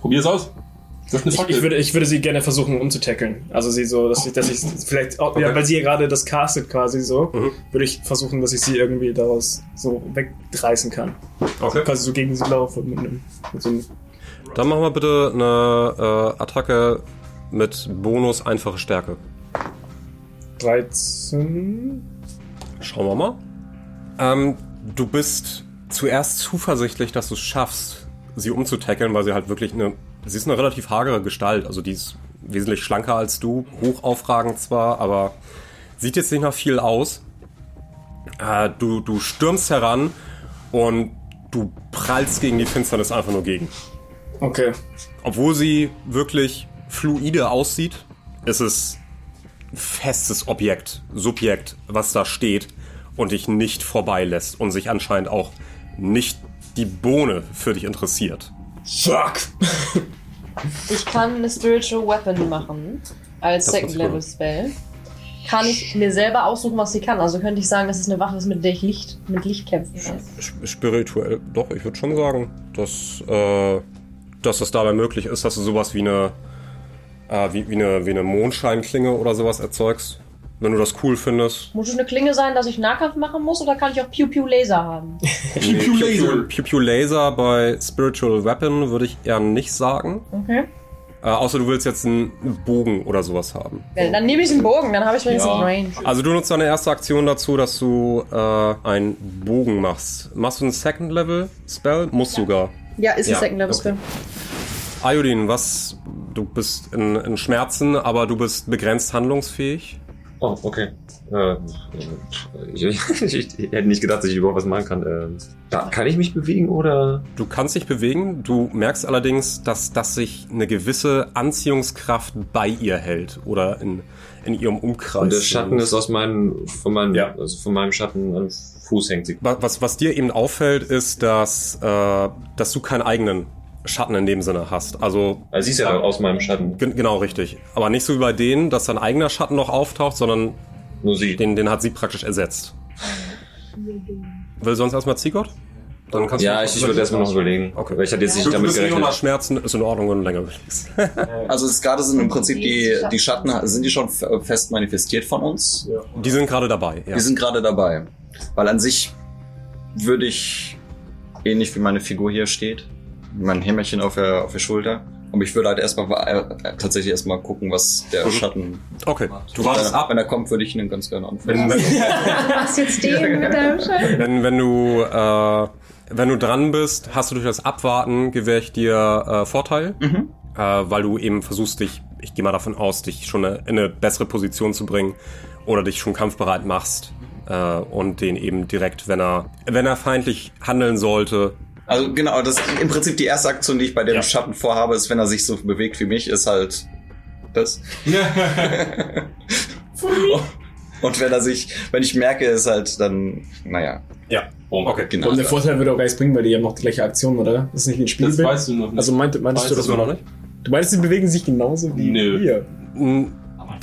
Probier es aus. Ich, ich, würde, ich würde sie gerne versuchen umzutackeln. Also sie so, dass ich, dass ich vielleicht, auch, ja, weil sie ja gerade das castet quasi so, Mhm. würde ich versuchen, dass ich sie irgendwie daraus so wegreißen kann. Okay. Quasi so gegen sie laufe mit, einem, mit so einem Dann machen wir bitte eine äh, Attacke mit Bonus einfache Stärke. 13. Schauen wir mal. Ähm, du bist zuerst zuversichtlich, dass du es schaffst, sie umzutackeln, weil sie halt wirklich eine. Sie ist eine relativ hagere Gestalt. Also die ist wesentlich schlanker als du, hoch aufragend zwar, aber sieht jetzt nicht nach viel aus. Äh, du, du stürmst heran und du prallst gegen die Finsternis einfach nur gegen. Okay. Obwohl sie wirklich fluide aussieht, ist es festes Objekt, Subjekt, was da steht und dich nicht vorbeilässt und sich anscheinend auch nicht die Bohne für dich interessiert. Fuck! Ich kann eine Spiritual Weapon machen. Als Das Second Level. Spell. Kann ich mir selber aussuchen, was sie kann. Also könnte ich sagen, das ist eine Waffe, mit der ich Licht, mit Licht kämpfen kann. Sp- Spirituell, doch, ich würde schon sagen, dass, äh, dass es dabei möglich ist, dass du sowas wie eine, äh, wie, wie eine, wie eine Mondscheinklinge oder sowas erzeugst. Wenn du das cool findest. Muss es eine Klinge sein, dass ich Nahkampf machen muss, oder kann ich auch Pew Pew Laser haben? Nee, Pew Laser. Pew Pew Laser bei Spiritual Weapon würde ich eher nicht sagen. Okay. Äh, außer du willst jetzt einen Bogen oder sowas haben. Ja, dann nehme ich den Bogen, dann habe ich wenigstens Ja. Range. Also du nutzt deine erste Aktion dazu, dass du äh, einen Bogen machst. Machst du einen Second Level Spell? Muss sogar. Ja, ist ein Ja, Second Level okay. Spell. Ayodin, was? Du bist in, in Schmerzen, aber du bist begrenzt handlungsfähig. Oh, okay. Äh, ich, ich, ich hätte nicht gedacht, dass ich überhaupt was machen kann. Ähm, da, kann ich mich bewegen oder? Du kannst dich bewegen, du merkst allerdings, dass, dass sich eine gewisse Anziehungskraft bei ihr hält oder in, in ihrem Umkreis. Und der Schatten ist aus meinem, von meinem, Ja. also von meinem Schatten am Fuß hängt sie. Wa- Was, was dir eben auffällt, ist, dass, äh, dass du keinen eigenen Schatten in dem Sinne hast. Also Also sie ist ja aus meinem Schatten. gen- genau richtig. Aber nicht so wie bei denen, dass dein eigener Schatten noch auftaucht, sondern Nur sie. den, den hat sie praktisch ersetzt. Will sonst erstmal Ziegott? Dann kannst Ja, du ich, ich würde erstmal noch überlegen. Okay. Weil ich hatte jetzt Du, nicht du damit gerechnet. Schmerzen, ist in Ordnung, wenn du länger überlegst. Also es ist gerade sind im Prinzip die, die Schatten, sind die schon fest manifestiert von uns? Die sind gerade dabei, ja. Die sind gerade dabei. Weil an sich würde ich, ähnlich wie meine Figur hier steht, mein Hämmerchen auf der, auf der Schulter, aber ich würde halt erstmal äh, tatsächlich erstmal gucken, was der Mhm. Schatten Okay, du wenn, wartest er, ab. wenn er kommt, würde ich ihn ganz gerne anfangen. wenn, Was jetzt den mit deinem Schein? wenn, wenn du äh, wenn du dran bist, hast du durch das Abwarten gewähre ich dir äh, Vorteil, Mhm. äh, weil du eben versuchst dich, ich gehe mal davon aus, dich schon eine, in eine bessere Position zu bringen oder dich schon kampfbereit machst äh, und den eben direkt, wenn er wenn er feindlich handeln sollte, Also genau, das im Prinzip die erste Aktion, die ich bei dem Ja. Schatten vorhabe, ist, wenn er sich so bewegt wie mich, ist halt das. Und wenn er sich, wenn ich merke, ist halt dann, naja, ja, okay, genau. Und der Vorteil würde auch gar nichts bringen, weil die haben noch die gleiche Aktion, oder? Das ist nicht wie ein Das Spielbild. weißt du noch nicht. Also meint, meintest Weißt du das das noch nicht. Du meinst, sie bewegen sich genauso wie Nö. wir? Mm,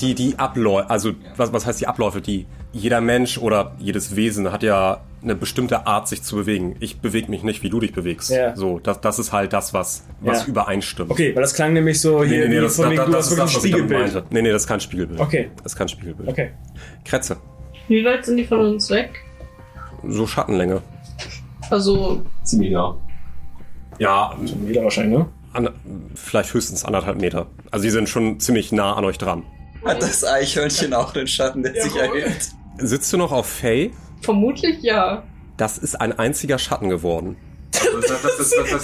Die, die Abläufe, also was, was heißt die Abläufe? Die, jeder Mensch oder jedes Wesen hat ja eine bestimmte Art, sich zu bewegen. Ich bewege mich nicht, wie du dich bewegst. Ja. So, das, das ist halt das, was, was Ja. übereinstimmt. Okay, weil das klang nämlich so hier von wegen, du hast wirklich ein was ich damit Spiegelbild. Nee, nee, das ist kein Spiegelbild. Okay. Das ist kein Spiegelbild. Okay. Kretze. Wie weit sind die von uns weg? So Schattenlänge. Also, Ziemlich nah. Ja, Schon wieder wahrscheinlich, ne? an, vielleicht höchstens anderthalb Meter. Also die sind schon ziemlich nah an euch dran. Hat das Eichhörnchen auch den Schatten, der sich erhebt? Sitzt du noch auf Faye? Vermutlich ja. Das ist ein einziger Schatten geworden.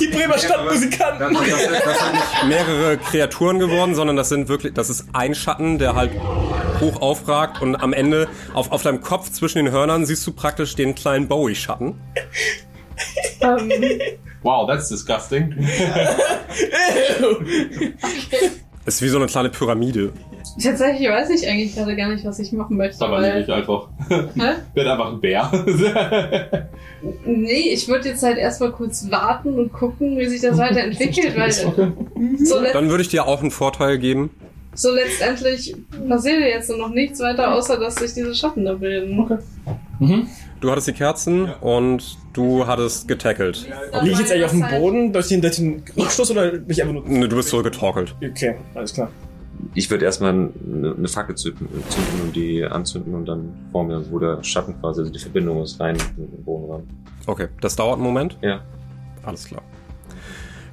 Die Bremer Stadtmusikanten! Das, das, das sind nicht mehrere Kreaturen geworden, sondern das sind wirklich, das ist ein Schatten, der halt hoch aufragt und am Ende auf, auf deinem Kopf zwischen den Hörnern siehst du praktisch den kleinen Bowie-Schatten. Ähm, Wow, that's disgusting. Ist wie so eine kleine Pyramide. Tatsächlich weiß ich eigentlich gerade gar nicht, was ich machen möchte. Aber weil, nicht einfach. Hä? Wird einfach ein Bär. Nee, ich würde jetzt halt erstmal kurz warten und gucken, wie sich das weiterentwickelt, weil okay. so, let Dann würde ich dir auch einen Vorteil geben. so letztendlich passiert jetzt noch nichts weiter, außer dass sich diese Schatten da bilden. Du hattest die Kerzen und du hattest getackelt. Liege ich jetzt eigentlich auf dem Boden durch den, durch den Rückstoß oder bin ich einfach nur. Ne, Du bist zurückgetorkelt. Okay, alles klar. Ich würde erstmal eine, eine Fackel zünden, und die anzünden und dann vor mir, wo der Schatten quasi, also die Verbindung ist, rein in den Boden ran. Okay, das dauert einen Moment. Ja. Alles klar.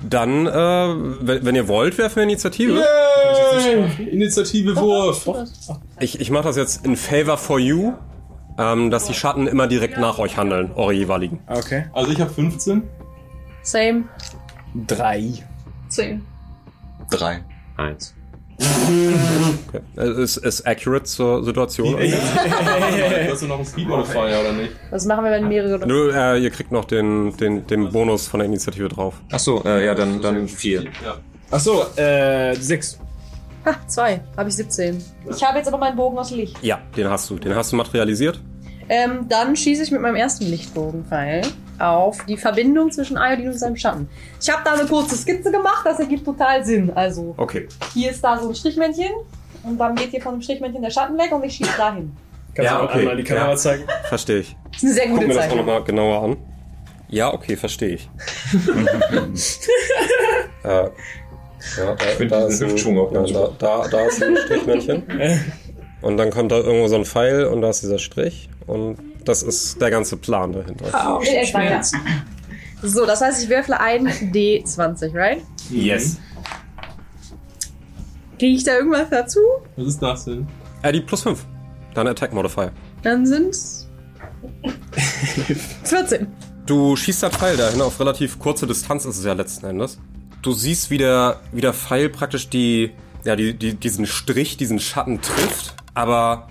Dann, äh, wenn, wenn ihr wollt, werfen wir Initiative. Yay! Initiative Wurf. Ich, ich mache das jetzt in favor for you, ähm, dass die Schatten immer direkt nach euch handeln, eure jeweiligen. Okay. Also ich habe 15. Same. Drei. Zehn. Drei. Eins. Okay. Äh, Ist, ist accurate zur Situation. Hast du noch einen Speed Modifier oder nicht? Was machen wir, wenn mehrere... Du, äh, ihr kriegt noch den, den, den Bonus von der Initiative drauf. Ach so, äh, ja, dann, dann vier. Achso, äh, sechs. Ha, zwei. Habe ich 17. Ich habe jetzt aber meinen Bogen aus Licht. Ja, den hast du. Den hast du materialisiert. Ähm, dann schieße ich mit meinem ersten Lichtbogenpfeil auf die Verbindung zwischen Iodin und seinem Schatten. Ich habe da eine kurze Skizze gemacht, das ergibt total Sinn. Also, Okay. hier ist da so ein Strichmännchen und dann geht hier von dem Strichmännchen der Schatten weg und ich schieße dahin. Kannst Ja, du okay. einmal die Kamera Ja. zeigen? Verstehe ich. Das ist eine sehr Guck gute mir das auch Zeichnung. nochmal genauer an. Ja, okay, verstehe ich. äh, ja, da, find da, ist ein, auch ja, ganz da, da, da ist ein Strichmännchen. Und dann kommt da irgendwo so ein Pfeil und da ist dieser Strich. Und das ist der ganze Plan dahinter. Ja. So, das heißt, ich würfle ein D20, right? Yes. Kriege ich da irgendwas dazu? Was ist das denn? Äh, die plus 5. Dein Attack Modifier. Dann sind's 14. Du schießt das Pfeil dahin auf relativ kurze Distanz ist es ja letzten Endes. Du siehst, wie der, wie der Pfeil praktisch die, ja, die, die, diesen Strich, diesen Schatten trifft, aber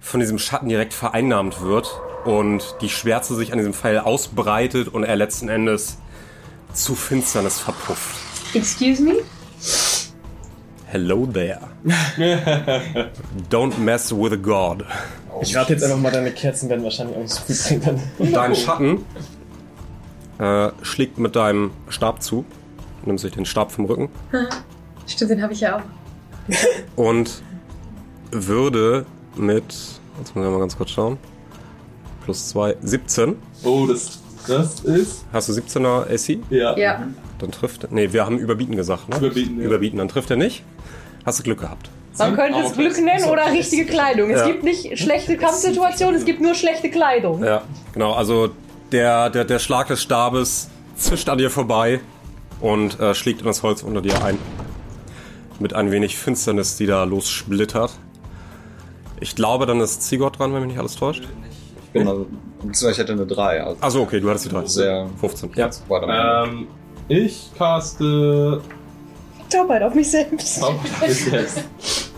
von diesem Schatten direkt vereinnahmt wird und die Schwärze sich an diesem Pfeil ausbreitet und er letzten Endes zu Finsternis verpufft. Excuse me? Hello there. Don't mess with a god. Ich rate jetzt einfach mal, deine Kerzen werden wahrscheinlich auch nicht so viel bringen. Dein Schatten äh, schlägt mit deinem Stab zu. Nimmst sich den Stab vom Rücken. Stimmt, den habe ich ja auch. und würde mit, jetzt muss ich mal ganz kurz schauen, plus 2, 17. Oh, das, das ist. Hast du 17er AC? Ja. Ja. Dann trifft Nee, wir haben Überbieten gesagt, ne? Überbieten, ja. Überbieten, dann trifft er nicht. Hast du Glück gehabt. Man könnte es Aber Glück nennen oder richtige Kleidung. Es Ja. gibt nicht schlechte Kampfsituationen, es gibt nur schlechte Kleidung. Ja, genau. Also der, der, der Schlag des Stabes zischt an dir vorbei und äh, schlägt in das Holz unter dir ein. Mit ein wenig Finsternis, die da lossplittert. Ich glaube, dann ist Zigott dran, wenn mich nicht alles täuscht. Genau. Beziehungsweise ich hätte eine 3. Also Also okay, du hattest die drei. sehr 15. Ja. weiter. Ähm, ich caste. Taubheit auf mich selbst. Yes.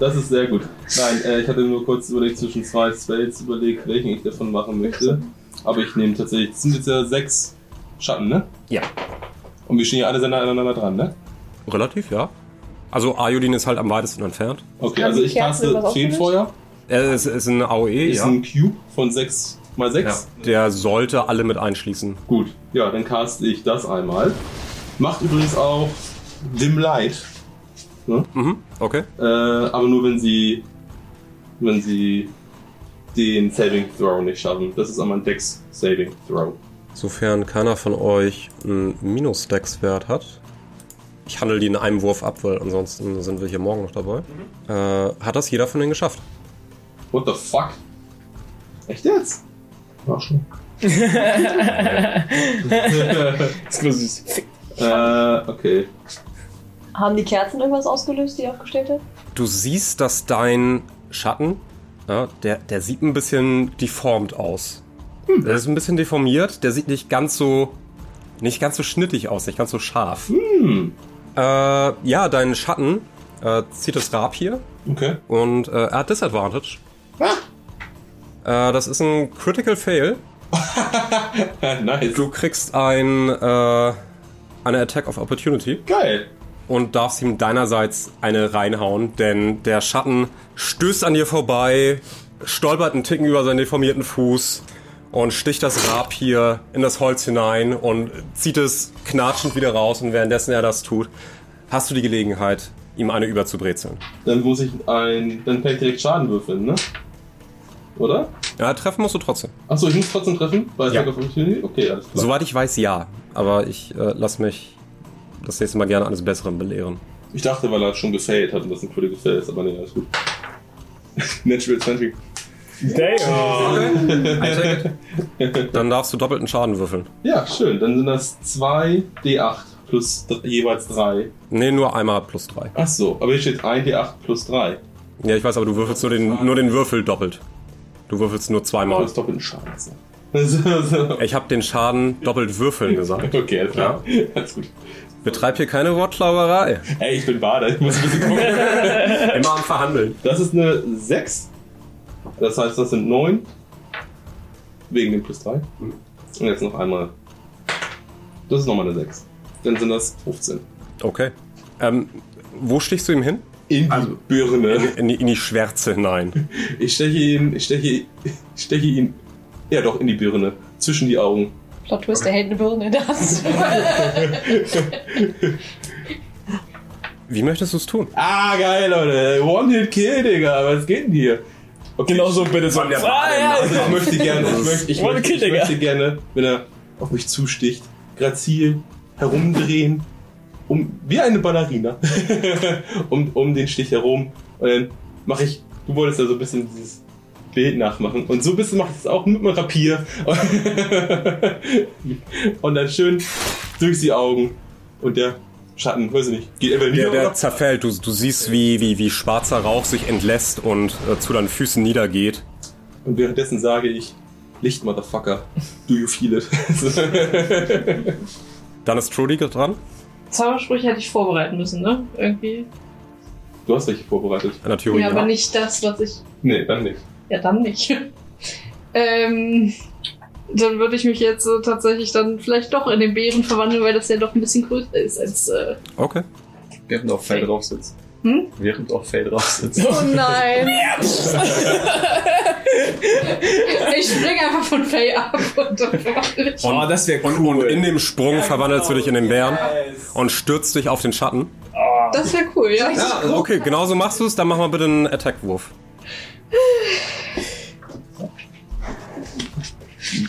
Das ist sehr gut. Nein, äh, ich hatte nur kurz überlegt, zwischen zwei Spells überlegt, welchen ich davon machen möchte. Aber ich nehme tatsächlich. Das sind jetzt ja sechs Schatten, ne? Ja. Und wir stehen ja alle sehr nah aneinander dran, ne? Relativ, ja. Also Ayodin ist halt am weitesten entfernt. Okay, also ich caste Feenfeuer. Er ist, ist ein AOE, Ist ja. ein Cube von 6 mal 6. ja. Der sollte alle mit einschließen. Gut, ja, dann caste ich das einmal. Macht übrigens auch Dim Light. Ne? Mhm, okay. Äh, aber nur wenn sie wenn sie den Saving Throw nicht schaffen. Das ist einmal ein Dex Saving Throw. Sofern keiner von euch einen Minus-Dex-Wert hat. Ich handle die in einem Wurf ab, weil ansonsten sind wir hier morgen noch dabei. Äh, hat das jeder von denen geschafft? What the fuck? Echt jetzt? Ach schon. Das ist nur süß. äh, okay. Haben die Kerzen irgendwas ausgelöst, die ihr aufgestellt habt? Du siehst, dass dein Schatten, ja, der, der sieht ein bisschen deformt aus. Der ist ein bisschen deformiert, der sieht nicht ganz so, nicht ganz so schnittig aus, nicht ganz so scharf. Äh, ja, dein Schatten äh, zieht das Rapier Okay. und äh, er hat Disadvantage. Äh, das ist ein Critical Fail. nice. Du kriegst ein, äh, eine Attack of Opportunity Geil. und darfst ihm deinerseits eine reinhauen, denn der Schatten stößt an dir vorbei, stolpert einen Ticken über seinen deformierten Fuß und sticht das Rapier in das Holz hinein und zieht es knatschend wieder raus und währenddessen er das tut, hast du die Gelegenheit, ihm eine überzubrezeln. Dann muss ich ein. Dann kann ich direkt Schaden würfeln, ne? Oder? Ja, treffen musst du trotzdem. Achso, ich muss trotzdem treffen? Bei Ja. Attack of Opportunity? Okay, alles klar. Soweit ich weiß, ja. Aber ich äh, lass mich das nächste Mal gerne eines Besseren belehren. Ich dachte, weil er schon gefailt hat und das ein Critical Fail ist, aber nee, alles gut. Natural 20. Dann darfst du doppelten Schaden würfeln. Ja, schön. Dann sind das 2 D8 plus jeweils 3. Nee, nur einmal plus drei. Ach so, aber hier steht 1 D8 plus 3. Ja, ich weiß, aber du würfelst nur den, nur den Würfel doppelt. Du würfelst nur zweimal. das doppelten Schaden. Ich habe den Schaden doppelt würfeln gesagt. Okay, alles klar. Alles gut. Betreib hier keine Wortklauberei. Ey, ich bin Bader, ich muss ein bisschen gucken. Immer am Verhandeln. Das ist eine 6. Das heißt, das sind 9. Wegen dem plus 3. Und jetzt noch einmal. Das ist nochmal eine 6. Dann sind das 15. Okay. Ähm, wo stichst du ihm hin? In die Birne. In die, in die Schwärze hinein. Ich steche ihn, ich steche, ich steche ihn, ja doch, in die Birne. Zwischen die Augen. Plot Twist, der hält eine Birne in der Hand. Wie möchtest du es tun? Ah, geil, Leute. One-Hit-Kill, Digga. Was geht denn hier? Okay. Genau so bitte so. Ah, ja, Ich möchte gerne, ich möchte, ich möchte, ich möchte gerne, wenn er auf mich zusticht, grazil herumdrehen, um, wie eine Ballerina, um, um den Stich herum. Und dann mache ich, du wolltest ja so ein bisschen dieses Bild nachmachen. Und so ein bisschen mache ich das auch mit meinem Rapier. Und dann schön durch die Augen. Und der Schatten, weiß ich nicht, geht einfach Der, nieder. der oder? zerfällt. Du, du siehst, wie, wie, wie schwarzer Rauch sich entlässt und äh, zu deinen Füßen niedergeht. Und währenddessen sage ich, Licht, Motherfucker, do you feel it? Dann ist Trudy dran. Zaubersprüche hätte ich vorbereiten müssen, ne? Irgendwie. du hast welche vorbereitet. In der Theorie. Ja, aber ja. nicht das, was ich. Nee, dann nicht. Ja, dann nicht. ähm. Dann würde ich mich jetzt äh, tatsächlich dann vielleicht doch in den Bären verwandeln, weil das ja doch ein bisschen größer ist als. Äh, Okay. Während auch Fell drauf sitzt. Hm? Während auch Fell drauf sitzt. Oh nein! ich springe einfach von Fay ab und dann ich. Oh, das wäre cool. Und in dem Sprung ja, verwandelst genau. du dich in den Bären yes. und stürzt dich auf den Schatten. Das wäre cool, ja. ja also okay, genau so machst du es. Dann mach mal bitte einen Attack-Wurf.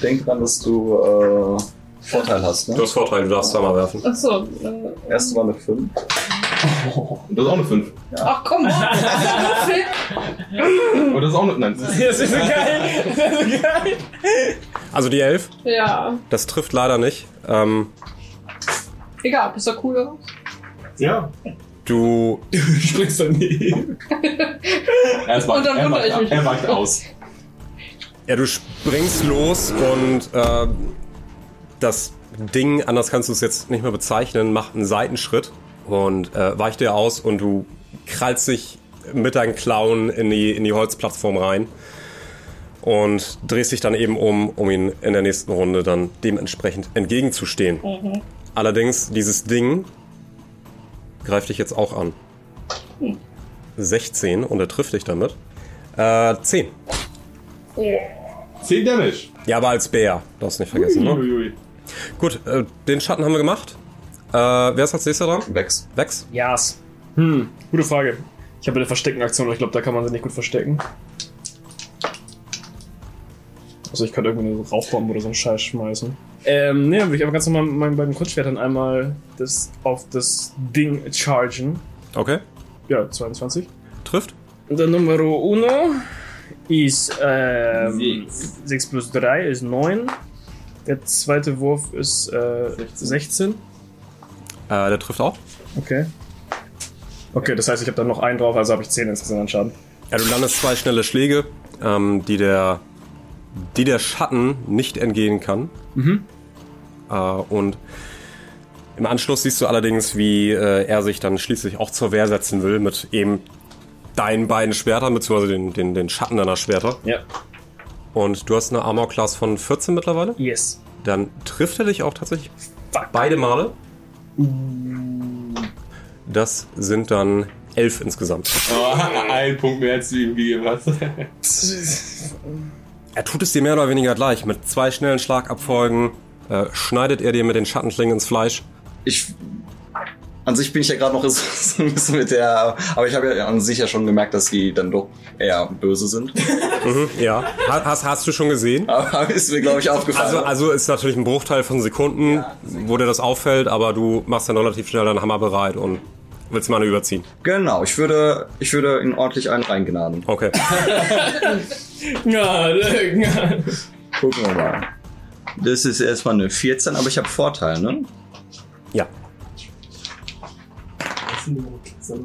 Denk dran, dass du äh, Vorteil hast, ne? Du hast Vorteil, du darfst zweimal werfen. Achso. Äh, Erste Runde 5. Oh, das ist auch eine 5. Ja. Ach komm, das ist Und das ist auch eine. Nein, das ist, das ist so geil. Das ist geil. Also die 11? Ja. Das trifft leider nicht. Ähm, Egal, bist du cool oder? Ja. Du springst daneben. er macht, und dann wundere ich mich. Er weicht aus. Ja, du springst los und äh, das Ding, anders kannst du es jetzt nicht mehr bezeichnen, macht einen Seitenschritt und äh, weicht dir aus und du krallst dich mit deinen Klauen in die, in die Holzplattform rein und drehst dich dann eben um, um ihn in der nächsten Runde dann dementsprechend entgegenzustehen. Allerdings, dieses Ding greift dich jetzt auch an. 16 und er trifft dich damit. Äh, 10. 10 Damage. Ja, aber als Bär, darfst du nicht vergessen, ne? Uiuiui. Gut, äh, den Schatten haben wir gemacht. Äh, wer ist als nächster dran? Wex. Vex? Yes. Hm, gute Frage. Ich habe eine Verstecken-Aktion, aber ich glaube, da kann man sie nicht gut verstecken. Also ich könnte irgendwie eine Rauchbombe oder so einen Scheiß schmeißen. Ähm, ne, dann würde ich aber ganz normal mit meinen beiden Kurzschwertern einmal das auf das Ding chargen. Okay. Ja, 22. Trifft. Und der Numero uno ist ähm, 6 plus 3 ist 9. Der zweite Wurf ist äh, 16. Äh, der trifft auch. Okay. Okay, das heißt, ich habe dann noch einen drauf, also habe ich 10 insgesamt an Schaden. Ja, du landest zwei schnelle Schläge, ähm, die der die der Schatten nicht entgehen kann. Mhm. Äh, und im Anschluss siehst du allerdings, wie äh, er sich dann schließlich auch zur Wehr setzen will mit eben deinen beiden Schwertern, beziehungsweise den, den, den Schatten deiner Schwerter. Ja. Und du hast eine Armor Class von 14 mittlerweile. Yes. Dann trifft er dich auch tatsächlich beide Male. Das sind dann elf insgesamt. Oh, ein Punkt mehr, als du ihm gegeben hast. Er tut es dir mehr oder weniger gleich. Mit zwei schnellen Schlagabfolgen äh, schneidet er dir mit den Schattenschlingen ins Fleisch. Ich. An sich bin ich ja gerade noch so so ein bisschen mit der. Aber ich habe ja an sich ja schon gemerkt, dass die dann doch eher böse sind. Mhm, ja. Ha- Hast, hast du schon gesehen? Aber ist mir, glaube ich, aufgefallen. Also, also ist natürlich ein Bruchteil von Sekunden, wo dir das auffällt, aber du machst dann relativ schnell deinen Hammer bereit und willst mal eine überziehen. genau, ich würde, ich würde ihn ordentlich einen reingnaden. Okay. Ja, ja. Gucken wir mal. Das ist erstmal eine 14, aber ich habe Vorteil, ne?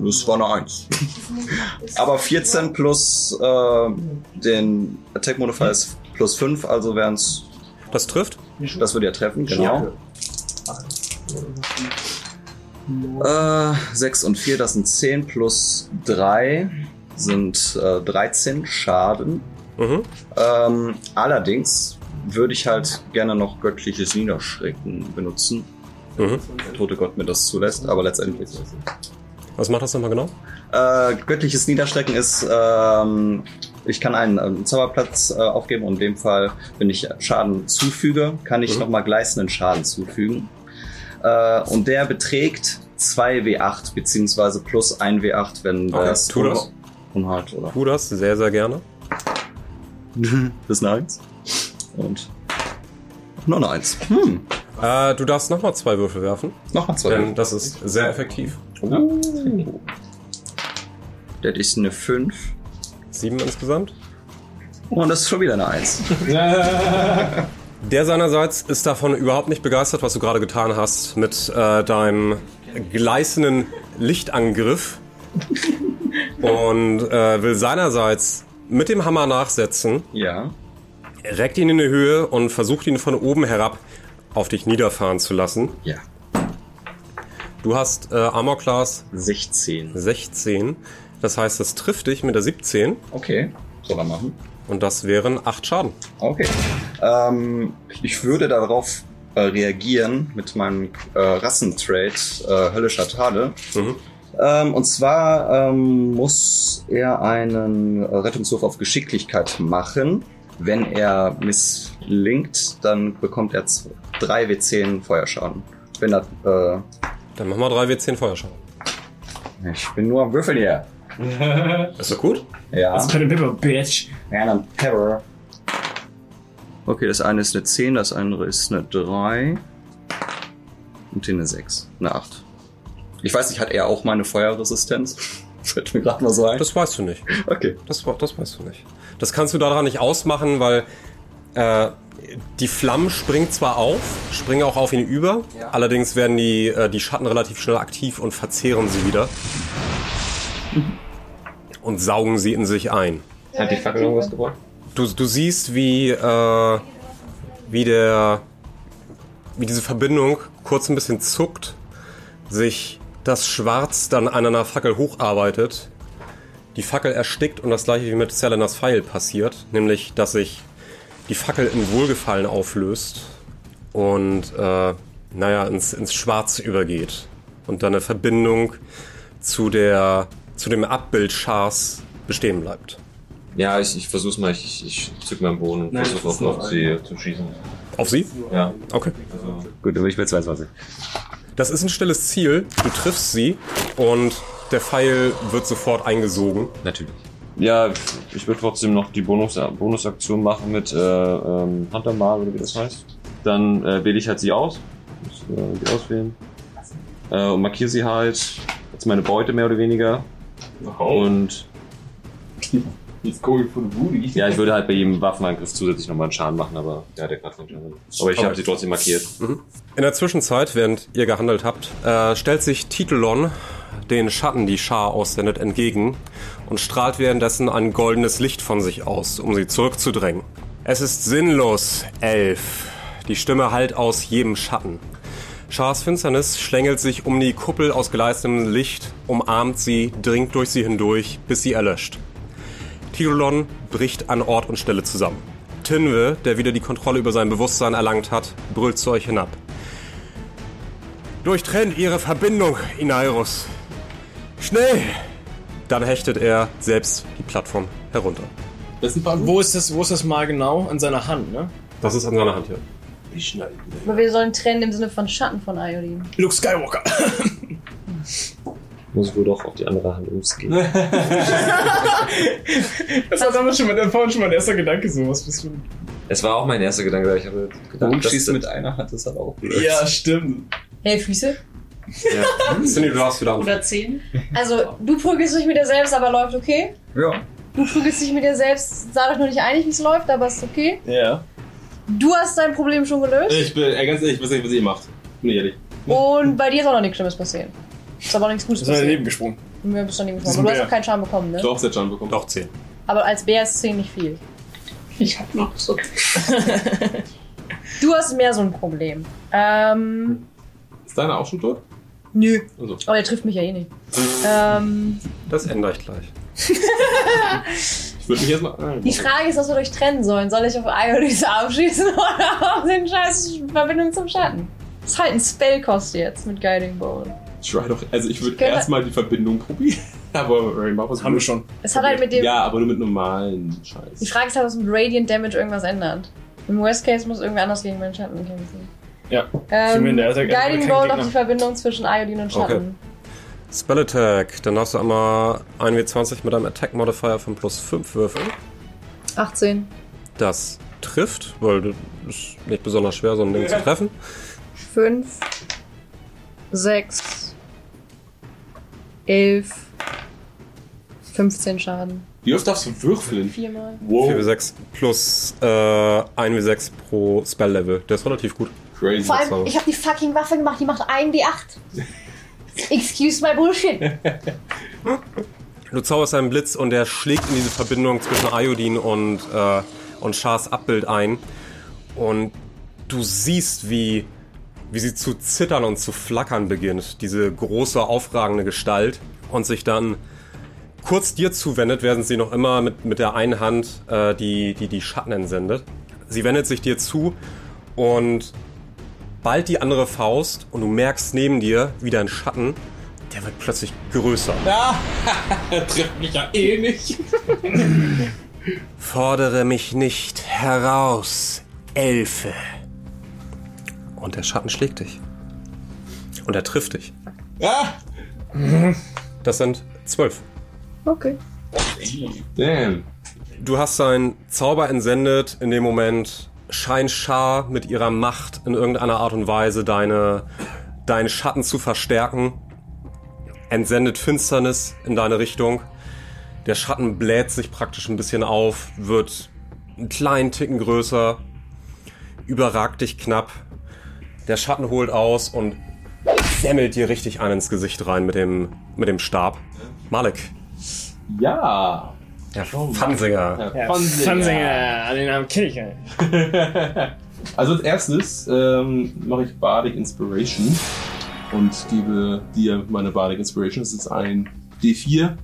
Das war eine 1. aber 14 plus äh, den Attack Modifier ist plus 5, also wären es. Das trifft. Das würde ja treffen, genau. Äh, 6 und 4, das sind 10 plus 3 sind äh, 13 Schaden. Mhm. Ähm, allerdings würde ich halt gerne noch göttliches Niederschrecken benutzen. Mhm. Der tote Gott mir das zulässt, aber letztendlich. Was macht das nochmal genau? Äh, göttliches Niederstrecken ist, ähm, ich kann einen ähm, Zauberplatz äh, aufgeben und in dem Fall, wenn ich Schaden zufüge, kann ich Mhm. nochmal gleißenden Schaden zufügen. Äh, und der beträgt 2W8 beziehungsweise plus 1W8, wenn Okay, das tu das. Unhalt oder Tu das sehr, sehr gerne. bis eine 1. Und noch eine 1. Hm, Äh, du darfst nochmal zwei Würfel werfen, nochmal zwei. denn das ist sehr effektiv. Uh. Das ist eine 5. Sieben insgesamt. Und das ist schon wieder eine 1. Der seinerseits ist davon überhaupt nicht begeistert, was du gerade getan hast mit äh, deinem gleißenden Lichtangriff und äh, will seinerseits mit dem Hammer nachsetzen, Ja. reckt ihn in die Höhe und versucht ihn von oben herab auf dich niederfahren zu lassen. Ja. Du hast äh, Armor Class 16. 16, das heißt, das trifft dich mit der 17 Okay. Soll er machen. und das wären 8 Schaden. Okay. Ähm, ich würde darauf äh, reagieren mit meinem äh, Rassentrade äh, Höllischer Tade. Mhm. Ähm, und zwar ähm, muss er einen Rettungswurf auf Geschicklichkeit machen. Wenn er misslingt, dann bekommt er 3 W10 Feuerschaden. Wenn er, äh, Dann machen wir 3 W10 Feuerschaden. ich bin nur am Würfeln hier. Ist doch gut? Ja. Das ist keine Pipper, Bitch. Ja, dann Terror. Okay, das eine ist eine 10, das andere ist eine 3. Und hier eine 6. Eine 8. Ich weiß nicht, hat er auch meine Feuerresistenz? Fällt mir gerade mal so ein. Das weißt du nicht. Okay. Das, das weißt du nicht. Das kannst du daran nicht ausmachen, weil äh, die Flammen springen zwar auf, springen auch auf ihn über, allerdings werden die, äh, die Schatten relativ schnell aktiv und verzehren sie wieder. Und saugen sie in sich ein. Hat die Fackel irgendwas gebracht? Du, du siehst, wie, äh, wie der, wie diese Verbindung kurz ein bisschen zuckt, sich das Schwarz dann an einer Fackel hocharbeitet, die Fackel erstickt und das gleiche wie mit Selenas Pfeil passiert, nämlich, dass sich die Fackel in Wohlgefallen auflöst und, äh, naja, ins, ins Schwarz übergeht und dann eine Verbindung zu der, zu dem Abbild Schars bestehen bleibt. Ja, ich, ich versuch's mal. Ich, ich, ich zück meinen Bogen und versuche auf, auf sie zu schießen. Auf sie? Ja. Okay. Also, Gut, dann bin ich bei 22. Das ist ein stilles Ziel. Du triffst sie und der Pfeil wird sofort eingesogen. natürlich. Ja, ich würde trotzdem noch die Bonus, Bonusaktion machen mit äh, ähm, Huntermal oder wie das heißt. Dann äh, wähle ich halt sie aus. Muss, äh, die auswählen. Äh, und markiere sie halt als meine Beute mehr oder weniger. Und He's going for the booty. ja, ich würde halt bei jedem Waffenangriff zusätzlich nochmal einen Schaden machen, aber der hat ja gerade keinen Schaden. Aber ich habe sie trotzdem markiert. In der Zwischenzeit, während ihr gehandelt habt, äh, stellt sich Titelon den Schatten, die Schar aussendet, entgegen und strahlt währenddessen ein goldenes Licht von sich aus, um sie zurückzudrängen. Es ist sinnlos, Elf. Die Stimme hallt aus jedem Schatten. Schars Finsternis schlängelt sich um die Kuppel aus gleißendem Licht, umarmt sie, dringt durch sie hindurch, bis sie erlöscht. Titulon bricht an Ort und Stelle zusammen. Tinwe, der wieder die Kontrolle über sein Bewusstsein erlangt hat, brüllt zu euch hinab. Durchtrennt ihre Verbindung, Inairus. Schnell! Dann hechtet er selbst die Plattform herunter. Das ist ein paar Wo ist das, wo ist das mal genau? An seiner Hand, ne? Das ist an seiner Hand hier. Ich schneide. Aber wir sollen trennen im Sinne von Schatten von Iodin. Luke Skywalker. Muss wohl doch auf die andere Hand umgehen. Das war damals schon mal, vorhin schon mein erster Gedanke, so was bist du? Es war auch mein erster Gedanke. Ich habe gedacht, das- schießt du mit einer Hand? Das hat auch blöd. Ja, stimmt. Hey, Füße? Ja. Cindy, du hast wieder an. Oder zehn. Also, du prügelst dich mit dir selbst, aber läuft okay. Ja. Du prügelst dich mit dir selbst, seid euch noch nicht einig, wie es läuft, aber ist okay. Ja. Du hast dein Problem schon gelöst. Ich bin, äh, ganz ehrlich, ich weiß nicht, was ihr macht. Bin ich ehrlich. Und bei dir ist auch noch nichts Schlimmes passiert. Ist aber auch nichts Gutes ist passiert. daneben gesprungen. Mir bist du daneben gekommen. ein Du hast Bär. auch keinen Schaden bekommen, ne? Doch, Jan bekommen. Doch 10. Aber als Bär ist 10 nicht viel. Ich hab noch so. Du hast mehr so ein Problem. Ähm. Ist deiner auch schon tot? Nö. Also. Aber der trifft mich ja eh nicht. ähm. Das ändere ich gleich. Ich würde mich erstmal. Ah, Die Frage ist, was wir euch trennen sollen. Soll ich auf Iodis abschießen oder auf den scheiß Verbindung zum Schatten? Das ist halt ein Spellkost jetzt mit Guiding Bolt. Try doch. Also ich würde erstmal die Verbindung probieren. aber mach was Haben wir schon. Es hat halt mit dem. Ja, aber nur mit normalen Scheiß. Die Frage ist halt, was mit Radiant Damage irgendwas ändert. Im Worst Case muss irgendwer anders gegen meinen Schatten kämpfen. Ja. Ähm, Guiding Gegner. auf die Verbindung zwischen Iodin und Schatten. Okay. Spell Attack. Dann darfst du einmal 1w20 mit einem Attack Modifier von plus 5 würfeln. 18. Das trifft, weil das ist nicht besonders schwer, so ein Ding zu treffen. 5. 6. 11. 15 Schaden. Wie oft darfst du würfeln? Viermal. Wow. 4w6 plus äh, 1w6 pro Spell-Level. Der ist relativ gut. Crazy. Vor allem, ich habe die fucking Waffe gemacht, die macht 1d8. Excuse my bullshit. Du zauberst einen Blitz und der schlägt in diese Verbindung zwischen Iodin und, äh, und Shars Abbild ein. Und du siehst, wie, wie sie zu zittern und zu flackern beginnt. Diese große, aufragende Gestalt. Und sich dann kurz dir zuwendet, während sie noch immer mit, mit der einen Hand äh, die, die, die Schatten entsendet. Sie wendet sich dir zu und bald die andere Faust und du merkst neben dir wieder ein Schatten, der wird plötzlich größer. Er trifft mich ja eh nicht. Fordere mich nicht heraus, Elfe. Und der Schatten schlägt dich. Und er trifft dich. Ah! Das sind zwölf. Okay. Damn. Du hast seinen Zauber entsendet. In dem Moment scheint Schar mit ihrer Macht in irgendeiner Art und Weise deine, deinen Schatten zu verstärken. Entsendet Finsternis in deine Richtung. Der Schatten bläht sich praktisch ein bisschen auf, wird einen kleinen Ticken größer, überragt dich knapp. Der Schatten holt aus und semmelt dir richtig einen ins Gesicht rein mit dem, mit dem Stab. Malik, Ja. Der Pfannsinger. Ja, Fansinger, an den Namen kenne ich. Also als erstes ähm, mache ich Bardic Inspiration und gebe dir meine Bardic Inspiration. Das ist ein D4,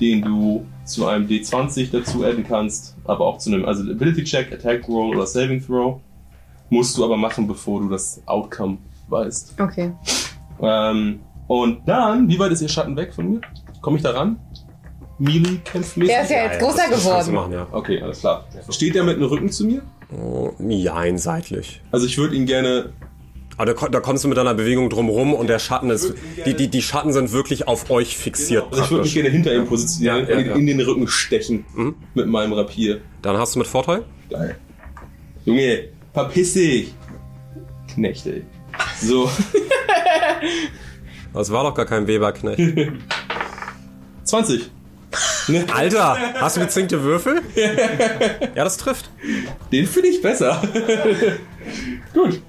den du zu einem D20 dazu adden kannst, aber auch zu einem also Ability Check, Attack Roll oder Saving Throw. Musst du aber machen, bevor du das Outcome weißt. Okay. Ähm, und dann, wie weit ist ihr Schatten weg von mir? Komme ich da ran? Kämpft Der ist ja jetzt größer das kannst du geworden. machen, ja. Okay, alles klar. Steht der mit dem Rücken zu mir? Oh, Jein, seitlich. Also ich würde ihn gerne Aber da, ko- da kommst du mit deiner Bewegung drumrum und der Schatten ist. Die, die, die Schatten sind wirklich auf euch fixiert Also ich würde mich praktisch. gerne hinter ihm positionieren Ja, ja, und ihn ja. in den Rücken stechen Mhm. mit meinem Rapier. Dann hast du mit Vorteil. Geil. Junge, verpiss dich! Knechte. So, Das war doch gar kein Weberknecht. 20. Ne? Alter, hast du gezinkte Würfel? Ja, das trifft. Den finde ich besser. Gut.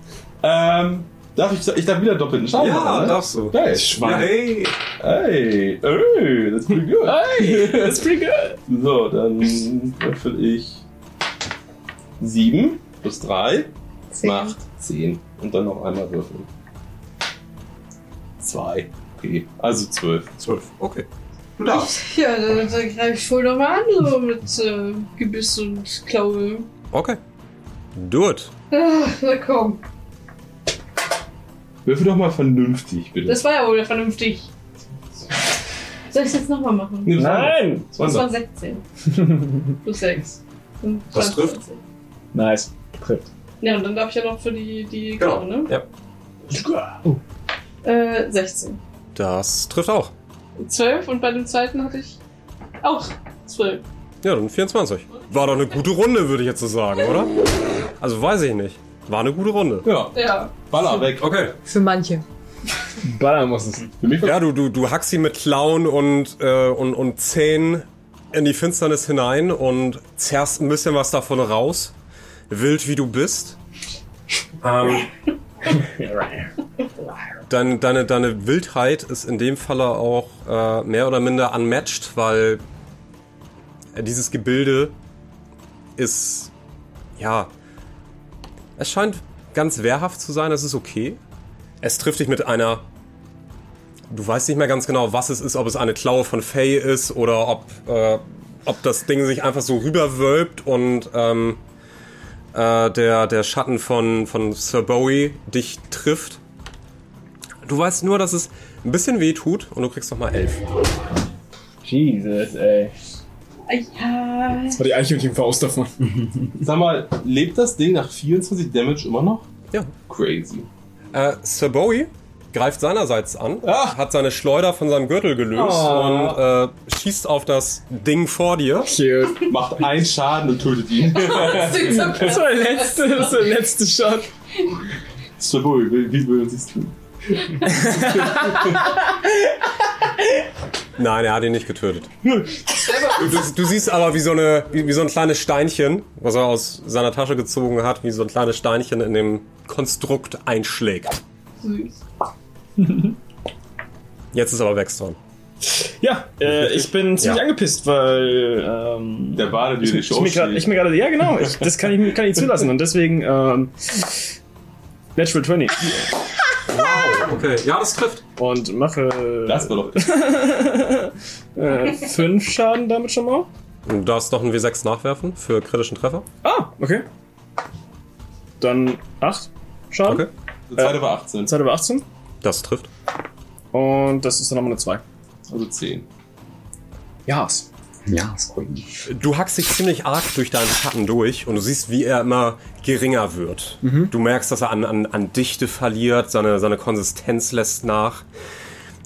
Ähm, darf ich, ich darf wieder doppelten Schaden machen, ne? darfst du. Geil. Schwein. Hey, hey, hey, that's pretty good. Hey, that's pretty good. So, dann würfel ich 7 plus 3 Zehn. macht 10. Und dann noch einmal würfeln. 2. Okay, also 12. Zwölf. Okay. Ja, dann, dann greife ich wohl nochmal an, so mit äh, Gebiss und Klaue. Okay. Do it. Ah, na komm. Würfel doch mal vernünftig, bitte. Das war ja wohl vernünftig. Soll ich es jetzt nochmal machen? Nein! das war Das so. waren 16. Plus 6. Und Das trifft. 22. Nice. Trifft. Ja, und dann darf ich ja noch für die, die Genau. Ne? Ja. Äh, 16. Das trifft auch. 12 und bei dem zweiten hatte ich auch 12. Ja, dann 24. War doch eine gute Runde, würde ich jetzt so sagen, oder? Also weiß ich nicht. War eine gute Runde. Ja, Ja. Baller weg. Okay. Für manche. Ballern muss es. Für mich war Ja, du, du, du hackst ihn mit Klauen und, äh, und, und Zähnen in die Finsternis hinein und zerrst ein bisschen was davon raus. Wild wie du bist. Ähm, deine, deine, deine Wildheit ist in dem Falle auch äh, mehr oder minder unmatched, weil dieses Gebilde ist, ja, es scheint ganz wehrhaft zu sein, es ist okay. Es trifft dich mit einer Du weißt nicht mehr ganz genau, was es ist, ob es eine Klaue von Faye ist oder ob, äh, ob das Ding sich einfach so rüberwölbt und ähm, äh, der, der Schatten von, von Sir Bowie dich trifft. Du weißt nur, dass es ein bisschen weh tut und du kriegst nochmal elf. Jesus, ey. Ah, Ja. Das war die Eichhörnchenfaust davon. Sag mal, lebt das Ding nach 24 Damage immer noch? Ja. Crazy. Äh, Sir Bowie greift seinerseits an, Ah. hat seine Schleuder von seinem Gürtel gelöst Oh. und äh, schießt auf das Ding vor dir. Cute. Macht einen Schaden und tötet ihn. Das war der letzte, das der letzte Shot. Savoy, wie, wie will uns das tun? Nein, er hat ihn nicht getötet. Du, du siehst aber, wie so, eine, wie, wie so ein kleines Steinchen, was er aus seiner Tasche gezogen hat, wie so ein kleines Steinchen in dem Konstrukt einschlägt. Süß. Jetzt ist aber Wex dran. Ja, äh, ich bin ziemlich Ja. angepisst, weil ähm, Der Bade, die ich, ich, mir ich mir gerade, ja genau, ich, das kann ich, kann ich zulassen und deswegen ähm, Natural 20 Okay, ja, das trifft. und mache Das war doch. äh, fünf Schaden damit schon mal. Du darfst noch einen W6 nachwerfen für kritischen Treffer. Ah, okay. Dann acht Schaden. Okay. Der zweite war 18, Zweite war 18 Das trifft. und das ist dann nochmal eine 2. also 10. Ja. Ja, sorry. Du hackst dich ziemlich arg durch deinen Schatten durch und du siehst, wie er immer geringer wird. Du merkst, dass er an, an, an Dichte verliert, seine, seine Konsistenz lässt nach.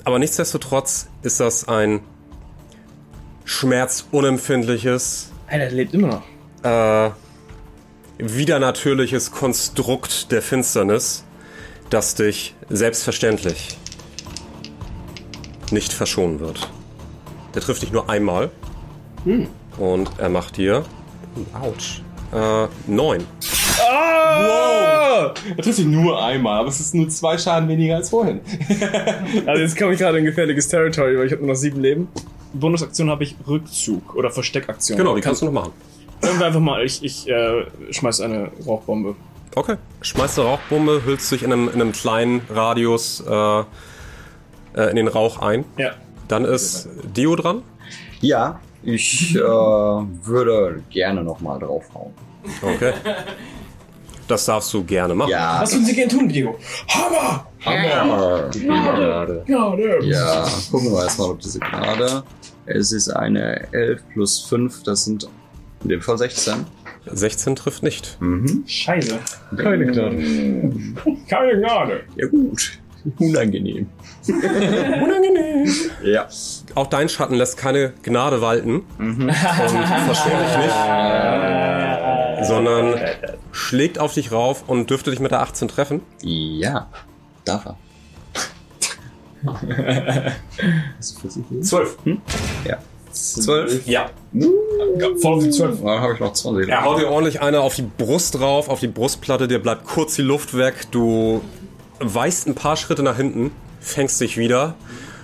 Aber nichtsdestotrotz ist das ein schmerzunempfindliches, Alter, lebt immer noch. äh, widernatürliches Konstrukt der Finsternis, das dich selbstverständlich nicht verschonen wird. Der trifft dich nur einmal. Und er macht dir. Autsch. Äh, neun. Ah! Er trifft sich nur einmal, aber es ist nur zwei Schaden weniger als vorhin. Also jetzt komme ich gerade in gefährliches Territory, weil ich habe nur noch sieben Leben. Bonusaktion habe ich Rückzug oder Versteckaktion. Genau, die kannst du noch machen. Sagen wir einfach mal, ich, ich äh, schmeiß eine Rauchbombe. Okay. Schmeißt eine Rauchbombe, hüllst dich in einem, in einem kleinen Radius äh, äh, in den Rauch ein. Ja. Dann ist Dio dran. Ja, ich äh, würde gerne nochmal draufhauen. Okay. Das darfst du gerne machen. Ja. Was würden Sie gerne tun, Diego? Hammer! Hammer. Gnade. Gnade! Ja, gucken wir erstmal, ob diese Gnade. Es ist eine 11 plus 5, das sind in dem Fall 16. 16 trifft nicht. Mhm. Scheiße. Keine Gnade. Keine Gnade. Ja gut. Unangenehm. Unangenehm. Ja. Auch dein Schatten lässt keine Gnade walten und verschont dich nicht, sondern schlägt auf dich rauf und dürfte dich mit der 18 treffen. Ja. Darf er. 12. Ja. 12. Ja. Voll auf die 12. Dann habe ich noch 20. Er haut dir ordentlich eine auf die Brust drauf, auf die Brustplatte, dir bleibt kurz die Luft weg, du weißt ein paar Schritte nach hinten, fängst dich wieder,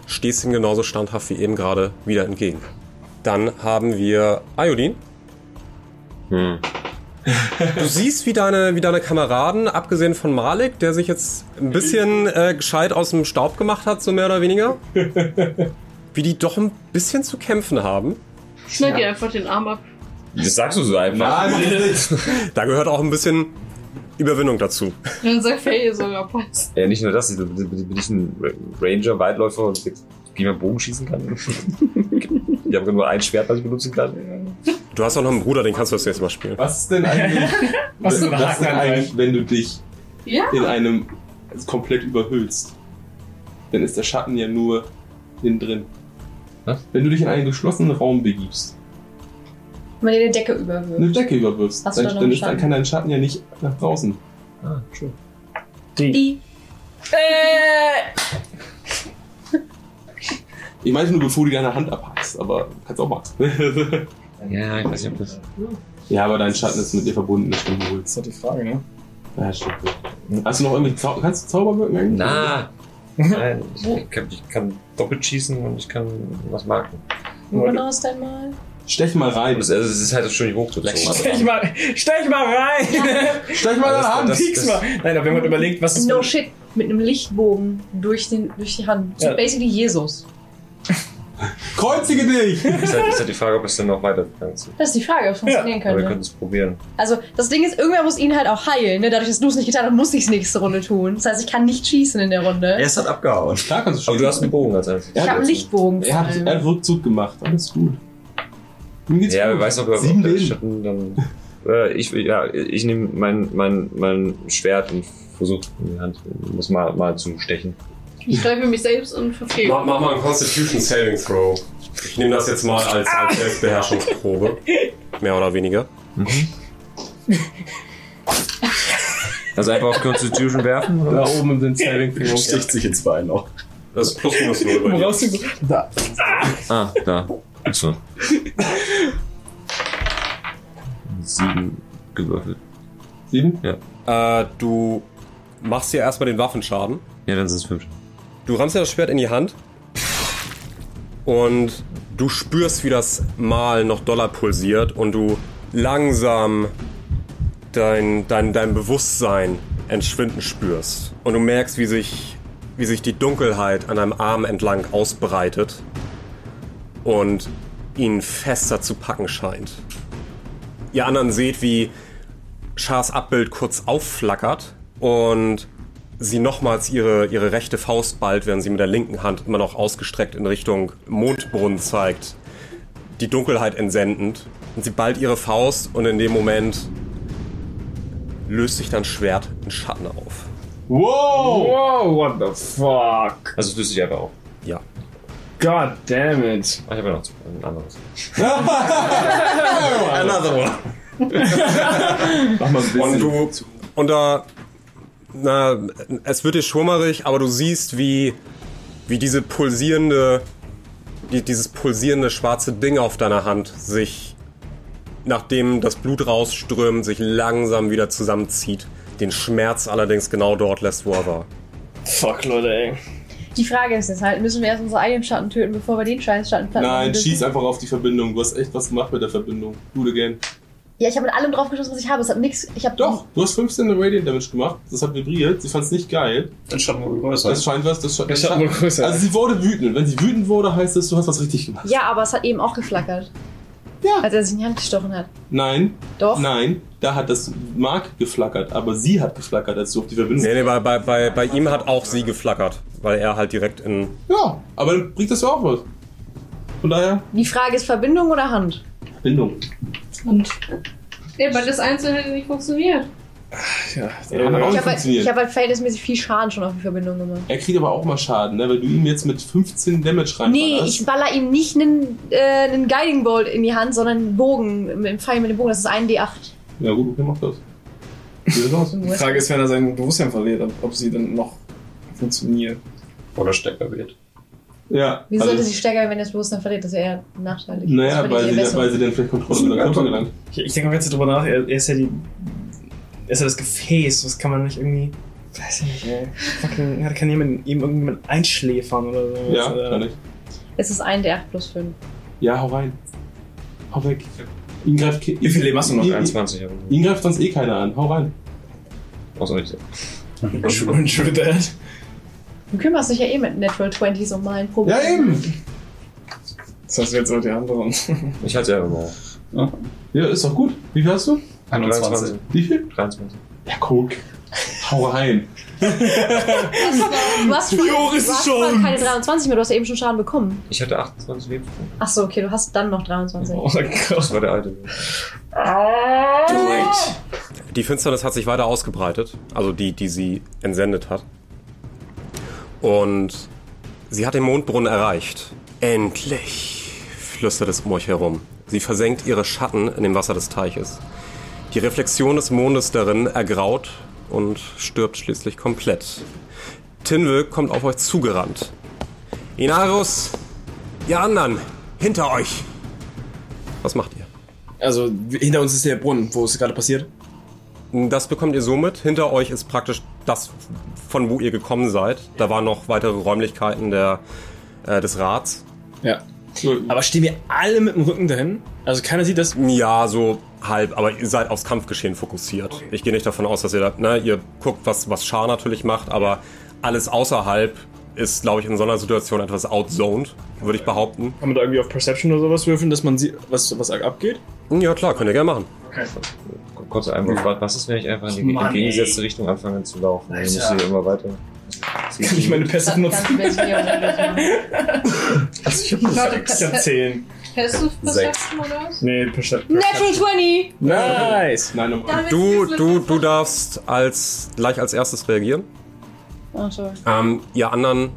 stehst ihm genauso standhaft wie eben gerade wieder entgegen. Dann haben wir Iodin. Hm. Du siehst, wie deine, wie deine Kameraden, abgesehen von Malik, der sich jetzt ein bisschen äh, gescheit aus dem Staub gemacht hat, so mehr oder weniger, wie die doch ein bisschen zu kämpfen haben. Schneid dir einfach den Arm ab. Das sagst du so einfach. Nein. Da gehört auch ein bisschen Überwindung dazu. Dann sagt Faye sogar passt. Ja, nicht nur das, bin bin ich ein Ranger, Waldläufer und wie man Bogen schießen kann. ich habe nur ein Schwert, was ich benutzen kann. Du hast auch noch einen Bruder, den kannst du das nächste Mal spielen. Was ist denn eigentlich, Was ist ein was denn eigentlich, wenn du dich Ja. in einem komplett überhüllst? Dann ist der Schatten ja nur innen drin. Was? Wenn du dich in einen geschlossenen Raum begibst, Wenn man dir eine Decke eine überwirft. Decke überwirfst, Hast du dann, dann, dann kann dein Schatten ja nicht nach draußen. Ah, true. Die. Ich meinte nur, bevor du deine Hand abhackst, aber kannst auch machen. Ja, ich weiß nicht, ob das. ja, aber dein Schatten ist mit dir verbunden, das stimmt wohl. Das ist doch die Frage, ne? Ja, stimmt. Hast du noch irgendwelche Zau Kannst du Zauber wirken eigentlich? Na! Nein, ich kann, ich kann doppelt schießen und ich kann was marken. Wo genau ist dein Mal? Stech mal rein. Das, also, es ist halt schon hochgezogen. Stech mal, stech mal rein! Stech mal deine Hand! Pieks mal! Nein, aber wenn man überlegt, was ist. No shit. Mit einem Lichtbogen durch, den, durch die Hand. So Ja. basically Jesus. Kreuzige dich! Ist halt, ist halt die Frage, ob es dann noch weitergegangen ist. Das ist die Frage, ob es funktionieren Aber wir könnte. können es probieren. Also, das Ding ist, irgendwer muss ihn halt auch heilen. Ne? Dadurch, dass du es nicht getan hast, muss ich es nächste Runde tun. Das heißt, ich kann nicht schießen in der Runde. Er ist halt abgehauen. Klar kannst du Aber du hast einen Bogen als erstes. ich habe einen Lichtbogen. Er hat, er hat Rückzug gemacht. Alles gut. Ihm geht's Ja, gut. wer weiß, ob, ob Sieben der Leben. Schatten dann. Äh, ich ja, ich nehme mein, mein, mein Schwert und versuche in die Hand, muss mal, mal zu stechen. Ich streife mich selbst und verfehle. Mach, mach mal einen Constitution Saving Throw. Ich nehme das jetzt mal als, als Selbstbeherrschungsprobe. Mehr oder weniger. Also einfach auf Constitution werfen? Da Oder? oben in den Saving Throw. Sticht sich ins Bein noch. Das ist plus minus null bei dir. Da. Ah, da. Achso. Sieben gewürfelt. Sieben? Äh, du machst dir erstmal den Waffenschaden. Ja, dann sind es fünf. Du rammst dir das Schwert in die Hand und du spürst, wie das Mal noch doller pulsiert und du langsam dein, dein, dein Bewusstsein entschwinden spürst. Und du merkst, wie sich, wie sich die Dunkelheit an deinem Arm entlang ausbreitet und ihn fester zu packen scheint. Ihr anderen seht, wie Schars Abbild kurz aufflackert und sie nochmals ihre, ihre rechte Faust ballt, während sie mit der linken Hand immer noch ausgestreckt in Richtung Mondbrunnen zeigt, die Dunkelheit entsendend. Und sie ballt ihre Faust und in dem Moment löst sich dein Schwert in Schatten auf. Wow! Wow, what the fuck? Also es löst sich einfach auf. God damn it. Ah, ich habe ja noch ein anderes. Another one. Mach mal ein bisschen. Und du unter na, es wird dir schwummerig, aber du siehst, wie, wie diese pulsierende, die, dieses pulsierende schwarze Ding auf deiner Hand sich, nachdem das Blut rausströmt, sich langsam wieder zusammenzieht. Den Schmerz allerdings genau dort lässt, wo er war. Fuck, Leute, ey. Die Frage ist jetzt halt, müssen wir erst unsere eigenen Schatten töten, bevor wir den scheiß Schatten platt machen Nein, schieß einfach auf die Verbindung. Du hast echt was gemacht mit der Verbindung. It again. Ja, ich habe mit allem drauf geschossen, was ich habe. Es hat nix. Ich habe Doch, du hast 15 Radiant Damage gemacht. Das hat vibriert. Sie fand es nicht geil. Dann Schatten wohl größer. Das scheint was. Das, Schatten wurde größer. Also sie wurde wütend. Und wenn sie wütend wurde, heißt es, du hast was richtig gemacht. Ja, aber es hat eben auch geflackert. Ja. Als er sich in die Hand gestochen hat. Nein, Doch. nein, da hat das Mark geflackert, aber sie hat geflackert, als du auf die Verbindung. Nee, nee, bei, bei, bei, bei ihm hat auch sie geflackert, weil er halt direkt in. Ja, aber dann bringt das ja auch was. Von daher, Die Frage ist Verbindung oder Hand? Verbindung. Und. Ja, weil das Einzelne hätte nicht funktioniert. Ja, Ja, hat auch Ich nicht habe halt, funktioniert. ich hab halt verhältnismäßig viel Schaden schon auf die Verbindung gemacht. er kriegt aber auch mal Schaden, ne? weil du ihm jetzt mit 15 Damage rein Nee, ich baller ihm nicht einen, äh, einen Guiding Bolt in die Hand, sondern einen Bogen, dem Pfeil mit dem Bogen. Das ist ein D8. Ja gut, okay, mach das. Wie sieht das aus? Die Frage ist, wenn er sein Bewusstsein verliert, ob, ob sie dann noch funktioniert. Oder stärker wird. Ja. Wieso also- sollte sie stärker, wenn er das Bewusstsein verliert? Das ist ja eher nachteilig. Naja, Das weil sie, besser. weil sie dann vielleicht Kontrolle über den Körper gelangt. Ich, ich denke mal jetzt drüber nach, er, er ist ja die. Er ist ja das Gefäß, was kann man nicht irgendwie. Weiß ich nicht, ey. Fucking, ja, kann jemand ihm irgendjemand einschläfern oder so. Ja, Oder- kann ich. Es ist ein D8 plus 5. Ja, hau rein. Hau weg. Ihn greift, Wie viel Leben hast du noch? Ihn, ihn, 21, aber. ihn greift sonst eh keiner an. Hau rein. Außer ich. True that. Du kümmerst dich ja eh mit Natural 20s um mein Problem. Ja, eben. Das heißt, jetzt so die anderen. Ich einfach mal auf. Ja, ist doch gut. Wie viel hast du? 21. Wie viel? 23. Ja, guck. Hau rein. Du hast, schon, du ist es hast schon? keine 23 mehr, du hast ja eben schon Schaden bekommen. Ich hatte 28 Lebenspunkte. Achso, okay, du hast dann noch 23. Oh mein Gott. Das war der alte. Die Finsternis hat sich weiter ausgebreitet, also die, die sie entsendet hat. Und sie hat den Mondbrunnen erreicht. Endlich, flüstert es um euch herum. Sie versenkt ihre Schatten in dem Wasser des Teiches. Die Reflexion des Mondes darin ergraut und stirbt schließlich komplett. Tinwe kommt auf euch zugerannt. Inarus, ihr anderen, hinter euch. Was macht ihr? Also, hinter uns ist der Brunnen, wo es gerade passiert. Das bekommt ihr somit. Hinter euch ist praktisch das, von wo ihr gekommen seid. Da waren noch weitere Räumlichkeiten der, äh, des Rats. Ja. Aber stehen wir alle mit dem Rücken dahin? Also keiner sieht das. Ja, so halb, aber ihr seid aufs Kampfgeschehen fokussiert. Ich gehe nicht davon aus, dass ihr da, ne, ihr guckt, was, was Char natürlich macht, aber alles außerhalb ist, glaube ich, in so einer Situation etwas outzoned, würde ich behaupten. Kann man da irgendwie auf Perception oder sowas würfeln, dass man sieht, was, was abgeht? Ja, klar, könnt ihr gerne machen. Kurzer Einwurf. Was ist, wenn ich einfach in die Mann, entgegengesetzte Richtung anfange zu laufen? Dann muss ich immer weiter. Kann ich meine Pässe nutzen? Also ich hab, ich hab 10. Passive Perception oder was? Nee, Perception. Natural 20! Nice! Nein. Damit Du, ist du, du darfst als, gleich als erstes reagieren. Oh, sorry. Ähm, ihr anderen,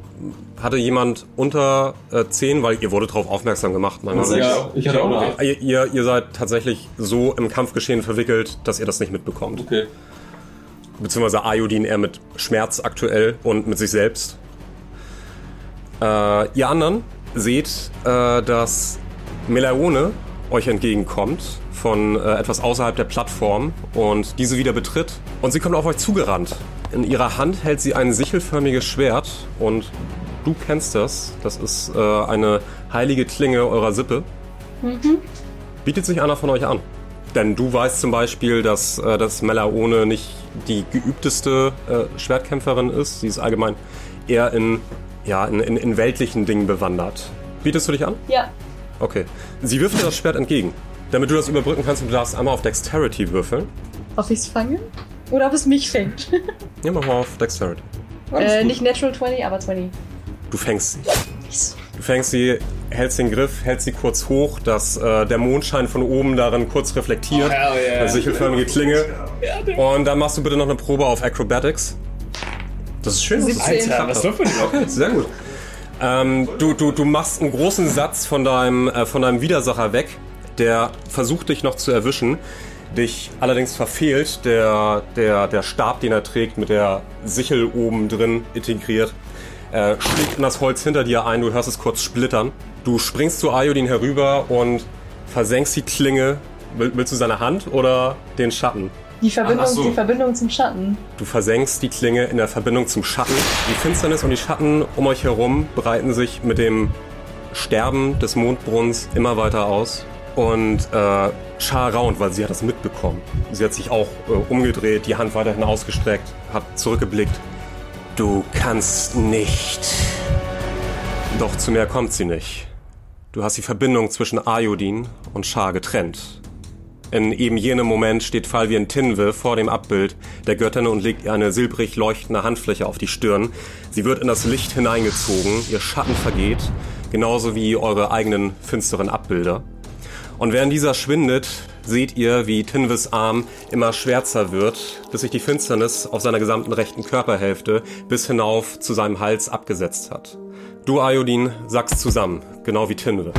hatte jemand unter äh, 10, weil ihr wurde darauf aufmerksam gemacht. Meine Also Sicht. ich, ich hatte auch noch acht. Ihr, ihr, ihr seid tatsächlich so im Kampfgeschehen verwickelt, dass ihr das nicht mitbekommt. Okay. Beziehungsweise Ayodin eher mit Schmerz aktuell und mit sich selbst. Äh, ihr anderen seht, äh, dass Melaone euch entgegenkommt von äh, etwas außerhalb der Plattform und diese wieder betritt und sie kommt auf euch zugerannt. In ihrer Hand hält sie ein sichelförmiges Schwert und du kennst das. Das ist äh, eine heilige Klinge eurer Sippe. Bietet sich einer von euch an. Denn du weißt zum Beispiel, dass, äh, dass Melaone nicht die geübteste äh, Schwertkämpferin ist. Sie ist allgemein eher in, ja, in, in, in weltlichen Dingen bewandert. Bietest du dich an? Ja. Okay. Sie wirft dir das Schwert entgegen. Damit du das überbrücken kannst, und du darfst einmal auf Dexterity würfeln. Ob ich's fange? Oder ob es mich fängt? Ja, mach mal auf Dexterity. äh, nicht Natural 20, aber 20. Du fängst sie. Du fängst sie, hältst den Griff, hältst sie kurz hoch, dass äh, der Mondschein von oben darin kurz reflektiert. hell yeah. Eine sichelförmige Klinge. Und dann machst du bitte noch eine Probe auf Acrobatics. Das ist schön. dass es 17. geklappt Alter, was läuft denn Okay, sehr gut. Ähm, du, du, du machst einen großen Satz von deinem, äh, von deinem Widersacher weg, der versucht dich noch zu erwischen, dich allerdings verfehlt, der, der, der Stab, den er trägt, mit der Sichel oben drin integriert, äh, schlägt in das Holz hinter dir ein, du hörst es kurz splittern. Du springst zu Ayodin herüber und versenkst die Klinge. Will, willst du seine Hand oder den Schatten? Die Verbindung, Ach so. die Verbindung zum Schatten. Du versenkst die Klinge in der Verbindung zum Schatten. Die Finsternis und die Schatten um euch herum breiten sich mit dem Sterben des Mondbrunns immer weiter aus. Und äh, Char raunt, weil sie hat das mitbekommen. Sie hat sich auch äh, umgedreht, die Hand weiterhin ausgestreckt, hat zurückgeblickt. Du kannst nicht. Doch zu mehr kommt sie nicht. Du hast die Verbindung zwischen Ayodin und Char getrennt. In eben jenem Moment steht Falvien Tinwe vor dem Abbild der Göttin und legt ihr eine silbrig leuchtende Handfläche auf die Stirn. Sie wird in das Licht hineingezogen, ihr Schatten vergeht, genauso wie eure eigenen finsteren Abbilder. Und während dieser schwindet, seht ihr, wie Tinwes Arm immer schwärzer wird, bis sich die Finsternis auf seiner gesamten rechten Körperhälfte bis hinauf zu seinem Hals abgesetzt hat. Du, Ayodin, sackst zusammen, genau wie Tinwe.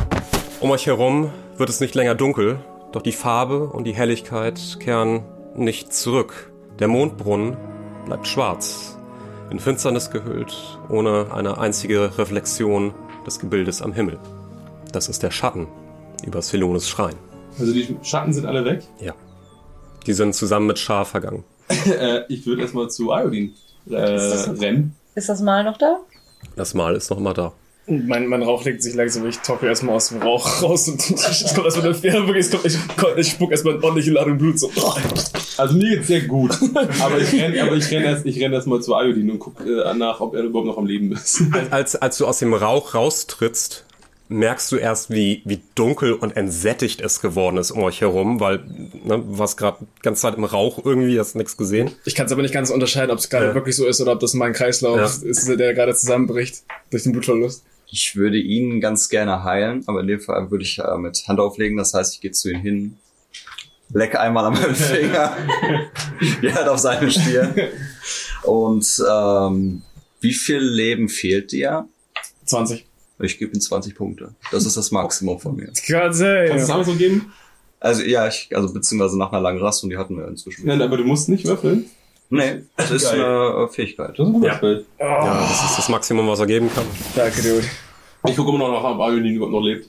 Um euch herum wird es nicht länger dunkel, doch die Farbe und die Helligkeit kehren nicht zurück. Der Mondbrunnen bleibt schwarz, in Finsternis gehüllt, ohne eine einzige Reflexion des Gebildes am Himmel. Das ist der Schatten über Selones Schrein. Also die Schatten sind alle weg. Ja. Die sind zusammen mit Schar vergangen. Äh, ich würde erstmal zu Iodin äh, rennen. Ist das Mal noch da? Das Mal ist noch immer da. Mein, mein Rauch legt sich langsam, ich tauche erstmal aus dem Rauch raus und es kommt erstmal der wirklich, es kommt, ich, ich spuck erstmal eine ordentliche Ladung Blut so. Also mir geht's sehr gut. Aber ich renn, aber ich renn erst, ich renn erst mal zu Iodin und guck äh, nach, ob er überhaupt noch am Leben ist. Als, als du aus dem Rauch raustrittst, merkst du erst, wie, wie dunkel und entsättigt es geworden ist um euch herum, weil ne, du warst gerade ganze Zeit im Rauch irgendwie, hast nichts gesehen. Ich kann es aber nicht ganz unterscheiden, ob es gerade Ja. wirklich so ist oder ob das mein Kreislauf Ja. ist, der gerade zusammenbricht durch den Blutverlust. Ich würde ihn ganz gerne heilen, aber in dem Fall würde ich äh, mit Hand auflegen. Das heißt, ich gehe zu ihm hin, lecke einmal an meinem Finger, wie halt auf seine Stirn. Und ähm, wie viel Leben fehlt dir? 20. Ich gebe ihm 20 Punkte. Das ist das Maximum von mir. Gott Kannst du es so geben? Also ja, ich, also beziehungsweise nach einer langen Rast und die hatten wir inzwischen. Nein, aber du musst nicht würfeln. Nee, das ist Geil. eine äh, Fähigkeit. Das ist ein guter Ja. Spell. Ja, das ist das Maximum, was er geben kann. Danke, Dude. Ich gucke immer noch nach, ob Iolin überhaupt noch lebt.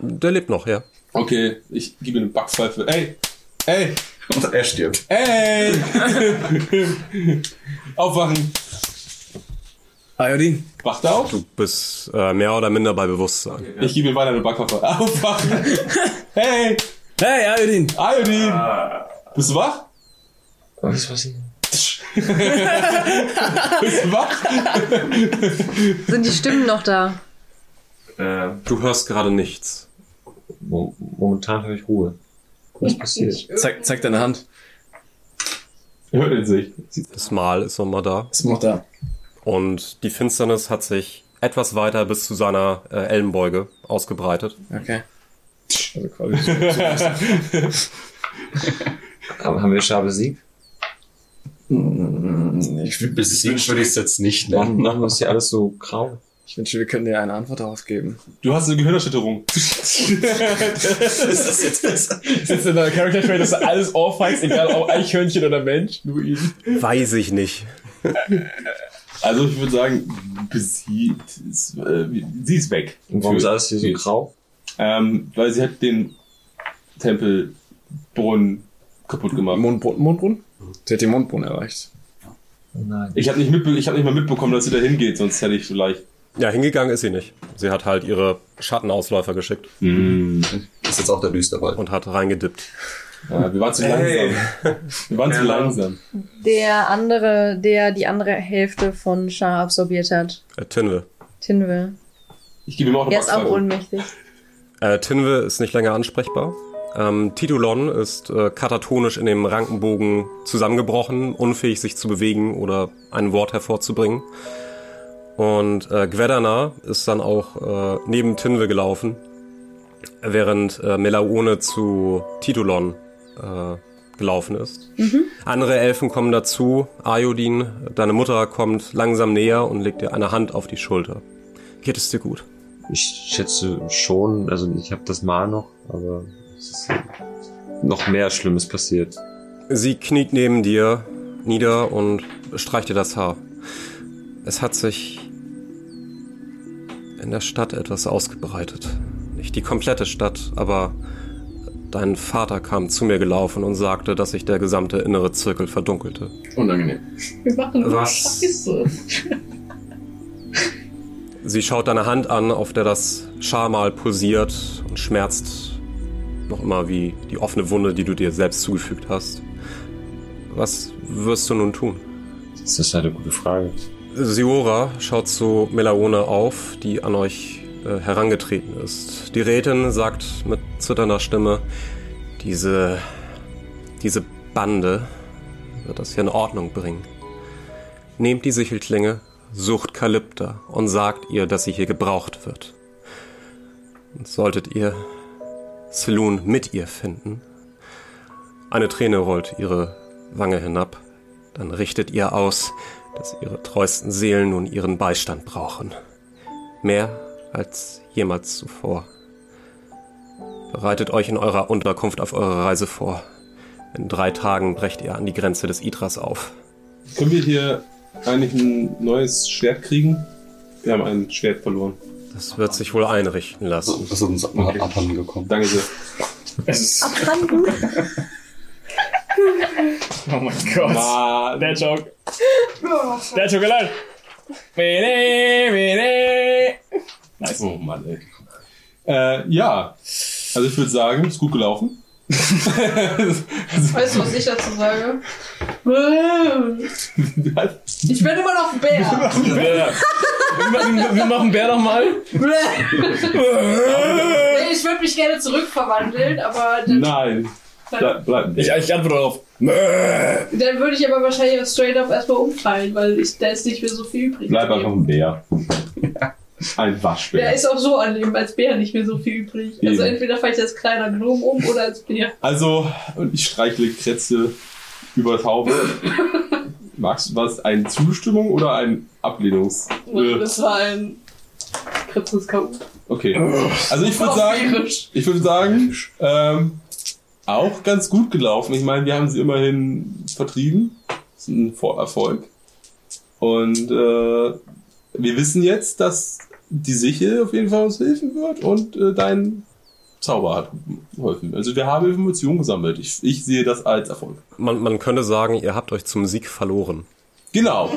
Der lebt noch, ja. Okay, ich gebe ihm eine Backpfeife. Ey! Ey! Und er stirbt. Ey! Aufwachen! Iodin. Wacht auf? Du bist äh, mehr oder minder bei Bewusstsein. Ich gebe ihm weiter eine Backpfeife. Aufwachen! hey! Hey, Iodin. Iodin! Bist du wach? Was ist passiert? Bist du wach? Sind die Stimmen noch da? Äh, Du hörst gerade nichts. mo momentan habe ich Ruhe. Was passiert? Zeig, zeig deine Hand. Hört in sich. Das Mal ist nochmal da. Ist noch da. Und die Finsternis hat sich etwas weiter bis zu seiner äh, Ellenbeuge ausgebreitet. Okay. Also quasi. Aber haben wir Schar besiegt? Ich, wün- Besiegt würde ich es jetzt nicht Warum nennen. machen wir es hier alles so grau? ich wünsche, wir könnten dir eine Antwort darauf geben. Du hast eine Gehirnerschütterung. ist das jetzt besser? Ist jetzt in der Character Trait, dass du alles ohrfeigst, egal ob Eichhörnchen oder Mensch? Nur ihn. Weiß ich nicht. Also ich würde sagen, besiegt ist, äh, sie ist weg. Und warum ist Für- alles hier so grau? Ähm, weil sie hat den Tempelbrunnen kaputt gemacht. Mondbrunnen? Mondbrunnen? Der hat den Mondbrunnen erreicht. Nein. Ich habe nicht, mitbe ich hab nicht mal mitbekommen, dass sie da hingeht, sonst hätte ich vielleicht. Ja, hingegangen ist sie nicht. Sie hat halt ihre Schattenausläufer geschickt Ist jetzt auch der Düsterwald. und hat reingedippt. Ja, wir waren zu langsam. Wir waren zu langsam. Der andere, der die andere Hälfte von Shah absorbiert hat. Äh, Tinwe. Tinwe. Ich gebe ihm auch eine Er ist auch ohnmächtig. Äh, Tinwe ist nicht länger ansprechbar. Ähm, Titulon ist äh, katatonisch in dem Rankenbogen zusammengebrochen, unfähig sich zu bewegen oder ein Wort hervorzubringen. Und äh, Gwedana ist dann auch äh, neben Tinwe gelaufen, während äh, Melaone zu Titulon äh, gelaufen ist. Andere Elfen kommen dazu. Ayodin, deine Mutter, kommt langsam näher und legt dir eine Hand auf die Schulter. Geht es dir gut? Ich schätze schon, also ich habe das Mal noch, aber ist noch mehr Schlimmes passiert. Sie kniet neben dir nieder und streicht dir das Haar. Es hat sich in der Stadt etwas ausgebreitet. Nicht die komplette Stadt, aber dein Vater kam zu mir gelaufen und sagte, dass sich der gesamte innere Zirkel verdunkelte. Unangenehm. Wir machen nur Was? Scheiße. Sie schaut deine Hand an, auf der das Scharmal pulsiert und schmerzt noch immer wie die offene Wunde, die du dir selbst zugefügt hast. Was wirst du nun tun? Das ist eine gute Frage. Siora schaut zu Melaone auf, die an euch äh, herangetreten ist. Die Rätin sagt mit zitternder Stimme, diese, diese Bande wird das hier in Ordnung bringen. Nehmt die Sichelklinge, sucht Kalypta und sagt ihr, dass sie hier gebraucht wird. Und solltet ihr Selun mit ihr finden, eine Träne rollt ihre Wange hinab, dann richtet ihr aus, dass ihre treuesten Seelen nun ihren Beistand brauchen. Mehr als jemals zuvor. Bereitet euch in eurer Unterkunft auf eure Reise vor. In drei Tagen brecht ihr an die Grenze des Idras auf. Können wir hier eigentlich ein neues Schwert kriegen? Wir haben ein Schwert verloren. Das wird sich wohl einrichten lassen. Das ist uns okay. abhanden gekommen. Danke sehr. Es ist. Abhanden? Oh mein Gott. Mann. Der Joke. Der Joke allein. Mene, mene. Nice. Oh Mann, ey. Äh, ja. Also ich würde sagen, ist gut gelaufen. Weißt du, was ich dazu sage? Ich bin immer noch ein Bär. Bär. Wir machen, wir machen Bär nochmal. Nee, ich würde mich gerne zurückverwandeln, aber dann, Nein. Bleib, bleib. Ich, ich antworte darauf. Dann würde ich aber wahrscheinlich straight up erstmal umfallen, weil ich, da ist nicht mehr so viel übrig. Bleib einfach ein Bär. Ein Waschbär. ist auch so an Leben als Bär nicht mehr so viel übrig. Also Eben. entweder falle ich als kleiner Gnome um oder als Bär. Also, und ich streichle Kretze über das Haupt. Magst du was? Eine Zustimmung oder ein Ablehnungs... Äh, Das war ein Kritzes K.O. Okay. Also ich würde sagen, Vampirisch. ich würde sagen, ähm, auch ganz gut gelaufen. Ich meine, wir haben sie immerhin vertrieben. Das ist ein Erfolg. Und äh, wir wissen jetzt, dass die Sichel auf jeden Fall uns helfen wird und äh, dein Zauber hat geholfen. Also wir haben Informationen gesammelt. Ich, ich sehe das als Erfolg. Man, man könnte sagen, ihr habt euch zum Sieg verloren. Genau.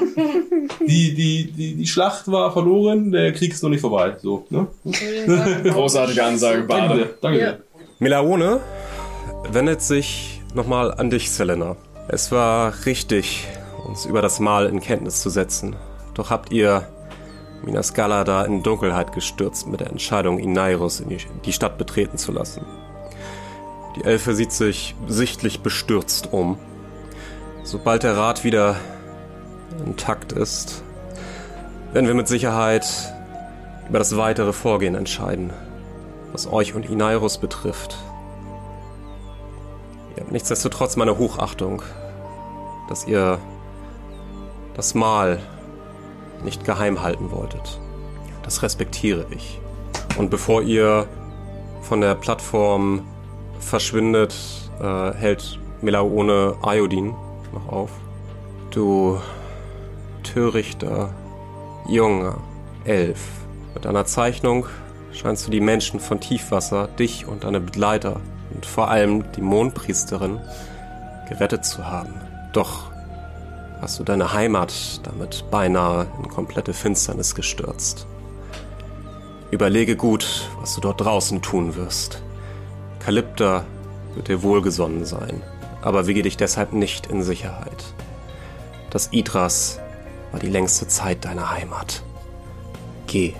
Die, die, die, die Schlacht war verloren, der Krieg ist noch nicht vorbei. So, ne? Großartige Ansage, Danke Bade. dir. Danke Ja. dir. Melaone wendet sich nochmal an dich, Selena. Es war richtig, uns über das Mal in Kenntnis zu setzen. Doch habt ihr Minas Galada in Dunkelheit gestürzt mit der Entscheidung, Inairus in die, die Stadt betreten zu lassen. Die Elfe sieht sich sichtlich bestürzt um. Sobald der Rat wieder intakt ist, werden wir mit Sicherheit über das weitere Vorgehen entscheiden was euch und Inairus betrifft. Ihr habt nichtsdestotrotz meine Hochachtung, dass ihr das Mal nicht geheim halten wolltet. Das respektiere ich. Und bevor ihr von der Plattform verschwindet, äh, hält Melaone Iodin noch auf. Du törichter, junger Elf. Mit deiner Zeichnung scheinst du die Menschen von Tiefwasser, dich und deine Begleiter und vor allem die Mondpriesterin gerettet zu haben. Doch hast du deine Heimat damit beinahe in komplette Finsternis gestürzt. Überlege gut, was du dort draußen tun wirst. Kalypta wird dir wohlgesonnen sein, aber wiege dich deshalb nicht in Sicherheit. Das Idras war die längste Zeit deiner Heimat. Geh.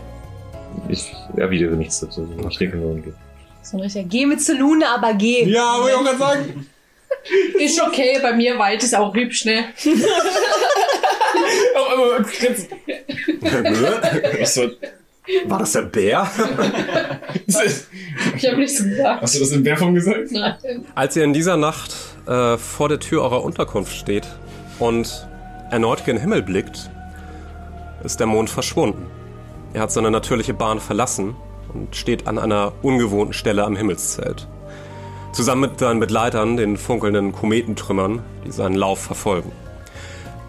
Ich erwidere nichts dazu. Ich trinke nur und gehe. So ein richtiger, geh mit Zelune, aber geh. Ja, aber ich auch gerade sagen. Ist okay, bei mir weit ist auch hübsch, ne? War, War das der Bär? Ich habe nichts gesagt. hast du das in Bärform gesagt? Nein. Als ihr in dieser Nacht äh, vor der Tür eurer Unterkunft steht und erneut gen Himmel blickt, ist der Mond verschwunden. Er hat seine natürliche Bahn verlassen und steht an einer ungewohnten Stelle am Himmelszelt. Zusammen mit seinen Begleitern, den funkelnden Kometentrümmern, die seinen Lauf verfolgen.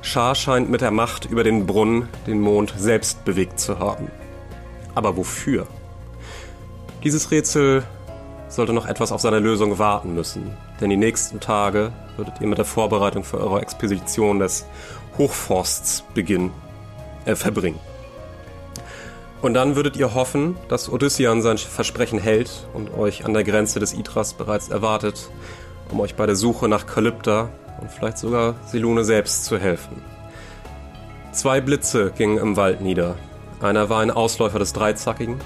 Schar scheint mit der Macht über den Brunnen den Mond selbst bewegt zu haben. Aber wofür? Dieses Rätsel sollte noch etwas auf seine Lösung warten müssen, denn die nächsten Tage würdet ihr mit der Vorbereitung für eure Expedition des Hochforsts beginnen, äh, verbringen. Und dann würdet ihr hoffen, dass Odyssean sein Versprechen hält und euch an der Grenze des Idras bereits erwartet, um euch bei der Suche nach Kalypta und vielleicht sogar Selune selbst zu helfen. Zwei Blitze gingen im Wald nieder. Einer war ein Ausläufer des Dreizackigen,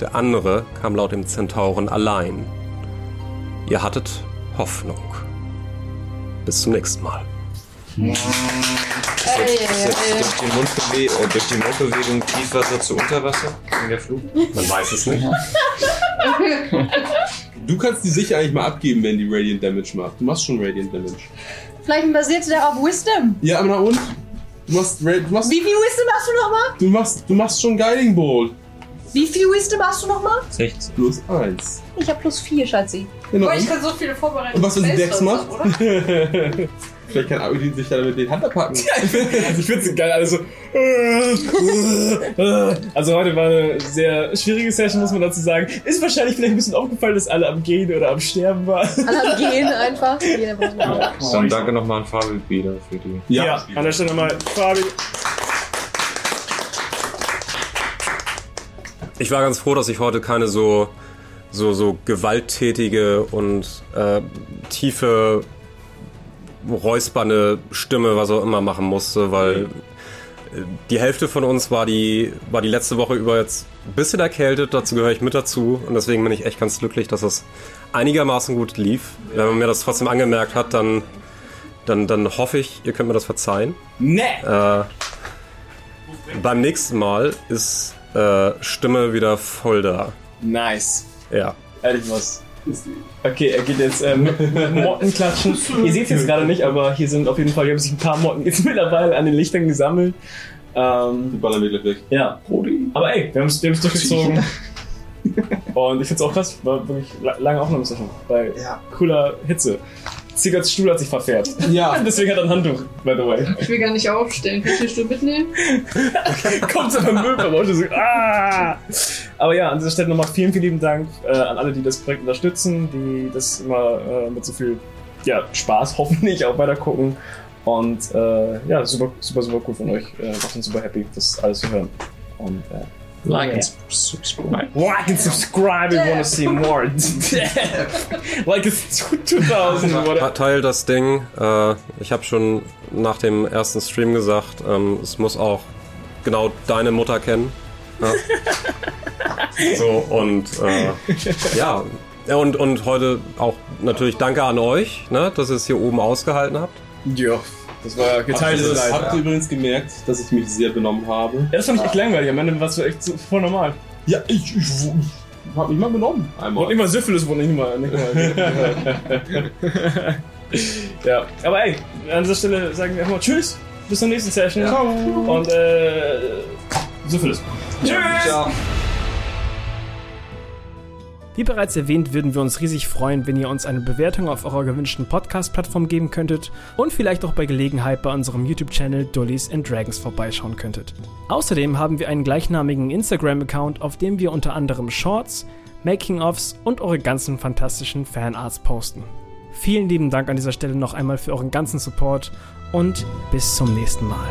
der andere kam laut dem Zentauren allein. Ihr hattet Hoffnung. Bis zum nächsten Mal. Durch die, Mundbewe oh, durch die Mundbewegung Tiefwasser zu Unterwasser in der Flug? Man weiß es nicht. Du kannst die sicher eigentlich mal abgeben, wenn die Radiant Damage macht. Du machst schon Radiant Damage. Vielleicht basiert der auf Wisdom. Ja, aber na und? Du machst, du machst, Wie viel Wisdom hast du nochmal? du machst, du machst schon Guiding Bolt. Wie viel Wisdom hast du nochmal? 16. Plus eins. Ich habe plus vier, Schatzi. Genau. Boah, ich Und, kann so viele vorbereiten. und was, wenn sie Dex macht? Vielleicht kann Abedin sich da mit den Hand abpacken. Also ich find's geil, also. Also heute war eine sehr schwierige Session, muss man dazu sagen. Ist wahrscheinlich vielleicht ein bisschen aufgefallen, dass alle am Gehen oder am Sterben waren. Alle am Gehen einfach. Jeder eine Dann danke nochmal an Fabel wieder für die. Ja, an der Stelle nochmal Fabi. Ich war ganz froh, dass ich heute keine so so, so gewalttätige und äh, tiefe, räuspernde Stimme, was auch immer machen musste, weil äh, die Hälfte von uns war die, war die letzte Woche über jetzt ein bisschen erkältet, dazu gehöre ich mit dazu und deswegen bin ich echt ganz glücklich, dass es einigermaßen gut lief. Wenn man mir das trotzdem angemerkt hat, dann, dann, dann hoffe ich, ihr könnt mir das verzeihen. Nee! Äh, beim nächsten Mal ist äh, Stimme wieder voll da. Nice. Ja. Ehrlich was. Okay, er geht jetzt ähm, Motten klatschen. Ihr seht es jetzt gerade nicht, aber hier sind auf jeden Fall, hier haben sich ein paar Motten jetzt mittlerweile an den Lichtern gesammelt. Ähm, Die ballern wir gleich weg. ja. Aber ey, wir haben es durchgezogen. Und ich find's auch krass, war wirklich la- lange Aufnahmesession. Bei cooler Hitze. Ziggerts Stuhl hat sich verfährt. Ja. Deswegen hat er ein Handtuch, by the way. Ich will gar nicht aufstellen. Kannst du den Stuhl mitnehmen? Kommt zu einem Müllverbot und so, ah! Aber ja, an dieser Stelle nochmal vielen, vielen lieben Dank äh, an alle, die das Projekt unterstützen, die das immer äh, mit so viel ja, Spaß hoffentlich auch weiter gucken. Und äh, ja, super, super, super cool von euch. Äh, macht uns super happy, das alles zu hören. Und äh, Like and subscribe. like and subscribe if you wanna see more. like it's 2000 Ta- oder Teil das Ding. Äh, ich habe schon nach dem ersten Stream gesagt, ähm, es muss auch genau deine Mutter kennen. Ja. so, und äh, ja. Ja, Und, und heute auch natürlich danke an euch, ne, dass ihr es hier oben ausgehalten habt. Ja, das war ihr, geteiltes Leid. habt ihr übrigens gemerkt, dass ich mich sehr benommen habe? Ja, das fand ich echt langweilig. Am Ende warst du echt so voll normal. Ja, ich, ich, ich hab mich mal benommen. Einmal. Und immer Syphilis wurde nicht mal. Nicht mal ja, aber ey, an dieser Stelle sagen wir einfach mal Tschüss, bis zur nächsten Session. Ciao. Und äh, Syphilis. Tschüss! Ciao. Wie bereits erwähnt, würden wir uns riesig freuen, wenn ihr uns eine Bewertung auf eurer gewünschten Podcast-Plattform geben könntet und vielleicht auch bei Gelegenheit bei unserem YouTube-Channel Dullies and Dragons vorbeischauen könntet. Außerdem haben wir einen gleichnamigen Instagram-Account, auf dem wir unter anderem Shorts, Making-ofs und eure ganzen fantastischen Fanarts posten. Vielen lieben Dank an dieser Stelle noch einmal für euren ganzen Support und bis zum nächsten Mal.